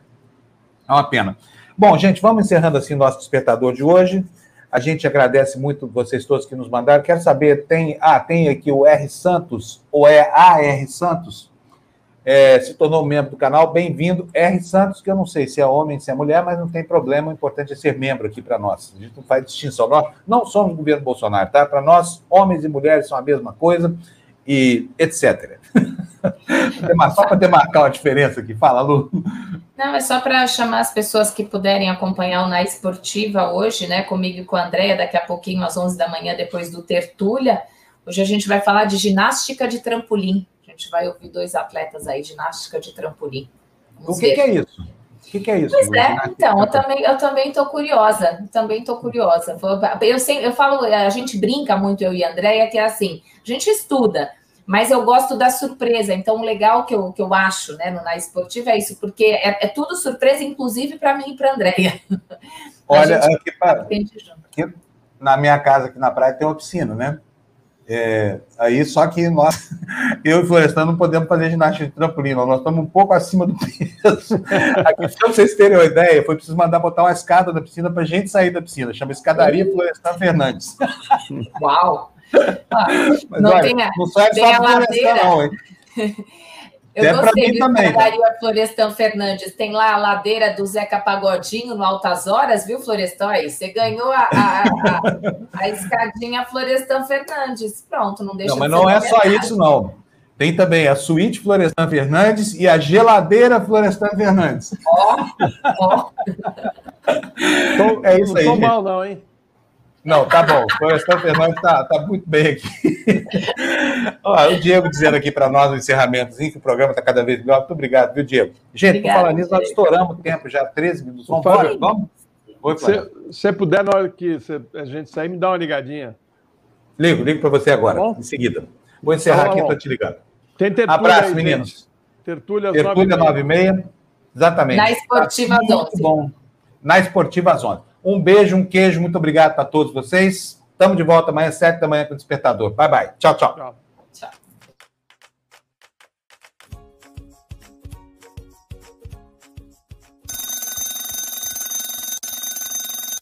É uma pena. Bom, gente, vamos encerrando assim nosso despertador de hoje. A gente agradece muito vocês todos que nos mandaram. Quero saber, tem, ah, tem aqui o R Santos, ou é a R Santos, é, se tornou membro do canal. Bem-vindo, R Santos, que eu não sei se é homem, se é mulher, mas não tem problema. O importante é ser membro aqui para nós. A gente não faz distinção. Nós não somos governo Bolsonaro, tá? Para nós, homens e mulheres são a mesma coisa e etc. Só para demarcar uma diferença aqui. Fala, Lu. Não, é só para chamar as pessoas que puderem acompanhar o Na Esportiva hoje, né, comigo e com a Andréia, daqui a pouquinho, às 11 da manhã, depois do Tertúlia. Hoje a gente vai falar de ginástica de trampolim. A gente vai ouvir dois atletas aí, ginástica de trampolim. Vamos o que, que, é isso? O que, que, é isso? Pois é, então, eu também, eu também estou curiosa, também estou curiosa. Eu, sempre, eu falo, a gente brinca muito, eu e a Andréia, que é assim, a gente estuda, mas eu gosto da surpresa. Então, o legal que eu, que eu acho né, no Na Esportiva é isso, porque é, é tudo surpresa, inclusive para mim e para a Andréia. Olha, aqui, pra, aqui, na minha casa, aqui na praia, tem uma piscina, né? É, aí, só que nós, eu e Florestan, não podemos fazer ginástica de trampolim, nós estamos um pouco acima do peso. Aqui, para vocês terem uma ideia, foi preciso mandar botar uma escada da piscina para a gente sair da piscina. Chama Escadaria Florestan Fernandes. Uau! Não olha, tem a, não sai tem a ladeira. Não, hein? Eu é gostei do também. Daria Florestan Fernandes. Tem lá a ladeira do Zeca Pagodinho no Altas Horas, viu, Florestan? Aí você ganhou a, a, a, a escadinha Florestan Fernandes. Pronto, não deixa Não, mas não é só isso, não. Tem também a suíte Florestan Fernandes e a geladeira Florestan Fernandes. Ó, ó. é isso aí. Não tô mal, não, hein? Não, tá bom. O Florestan Fernandes está tá muito bem aqui. Ó, o Diego dizendo aqui para nós no encerramento que o programa está cada vez melhor. Muito obrigado, viu, Diego? Gente, Obrigada, por falar nisso, nós estouramos o tempo já, 13 minutos. Vamos, Fábio, vamos? Oi, Se você puder, na hora que a gente sair, me dá uma ligadinha. Ligo, ligo para você agora, tá em seguida. Vou encerrar tá aqui para te ligar. Tem tertúlia Abraço, aí, meninos. Tertúlia, tertúlia 9h30. Exatamente. Na Esportiva tá 11. Bom. Na Esportiva 11. Um beijo, um queijo, muito obrigado para todos vocês. Estamos de volta amanhã, sete da manhã, com o Despertador. Bye, bye. Tchau. tchau. tchau.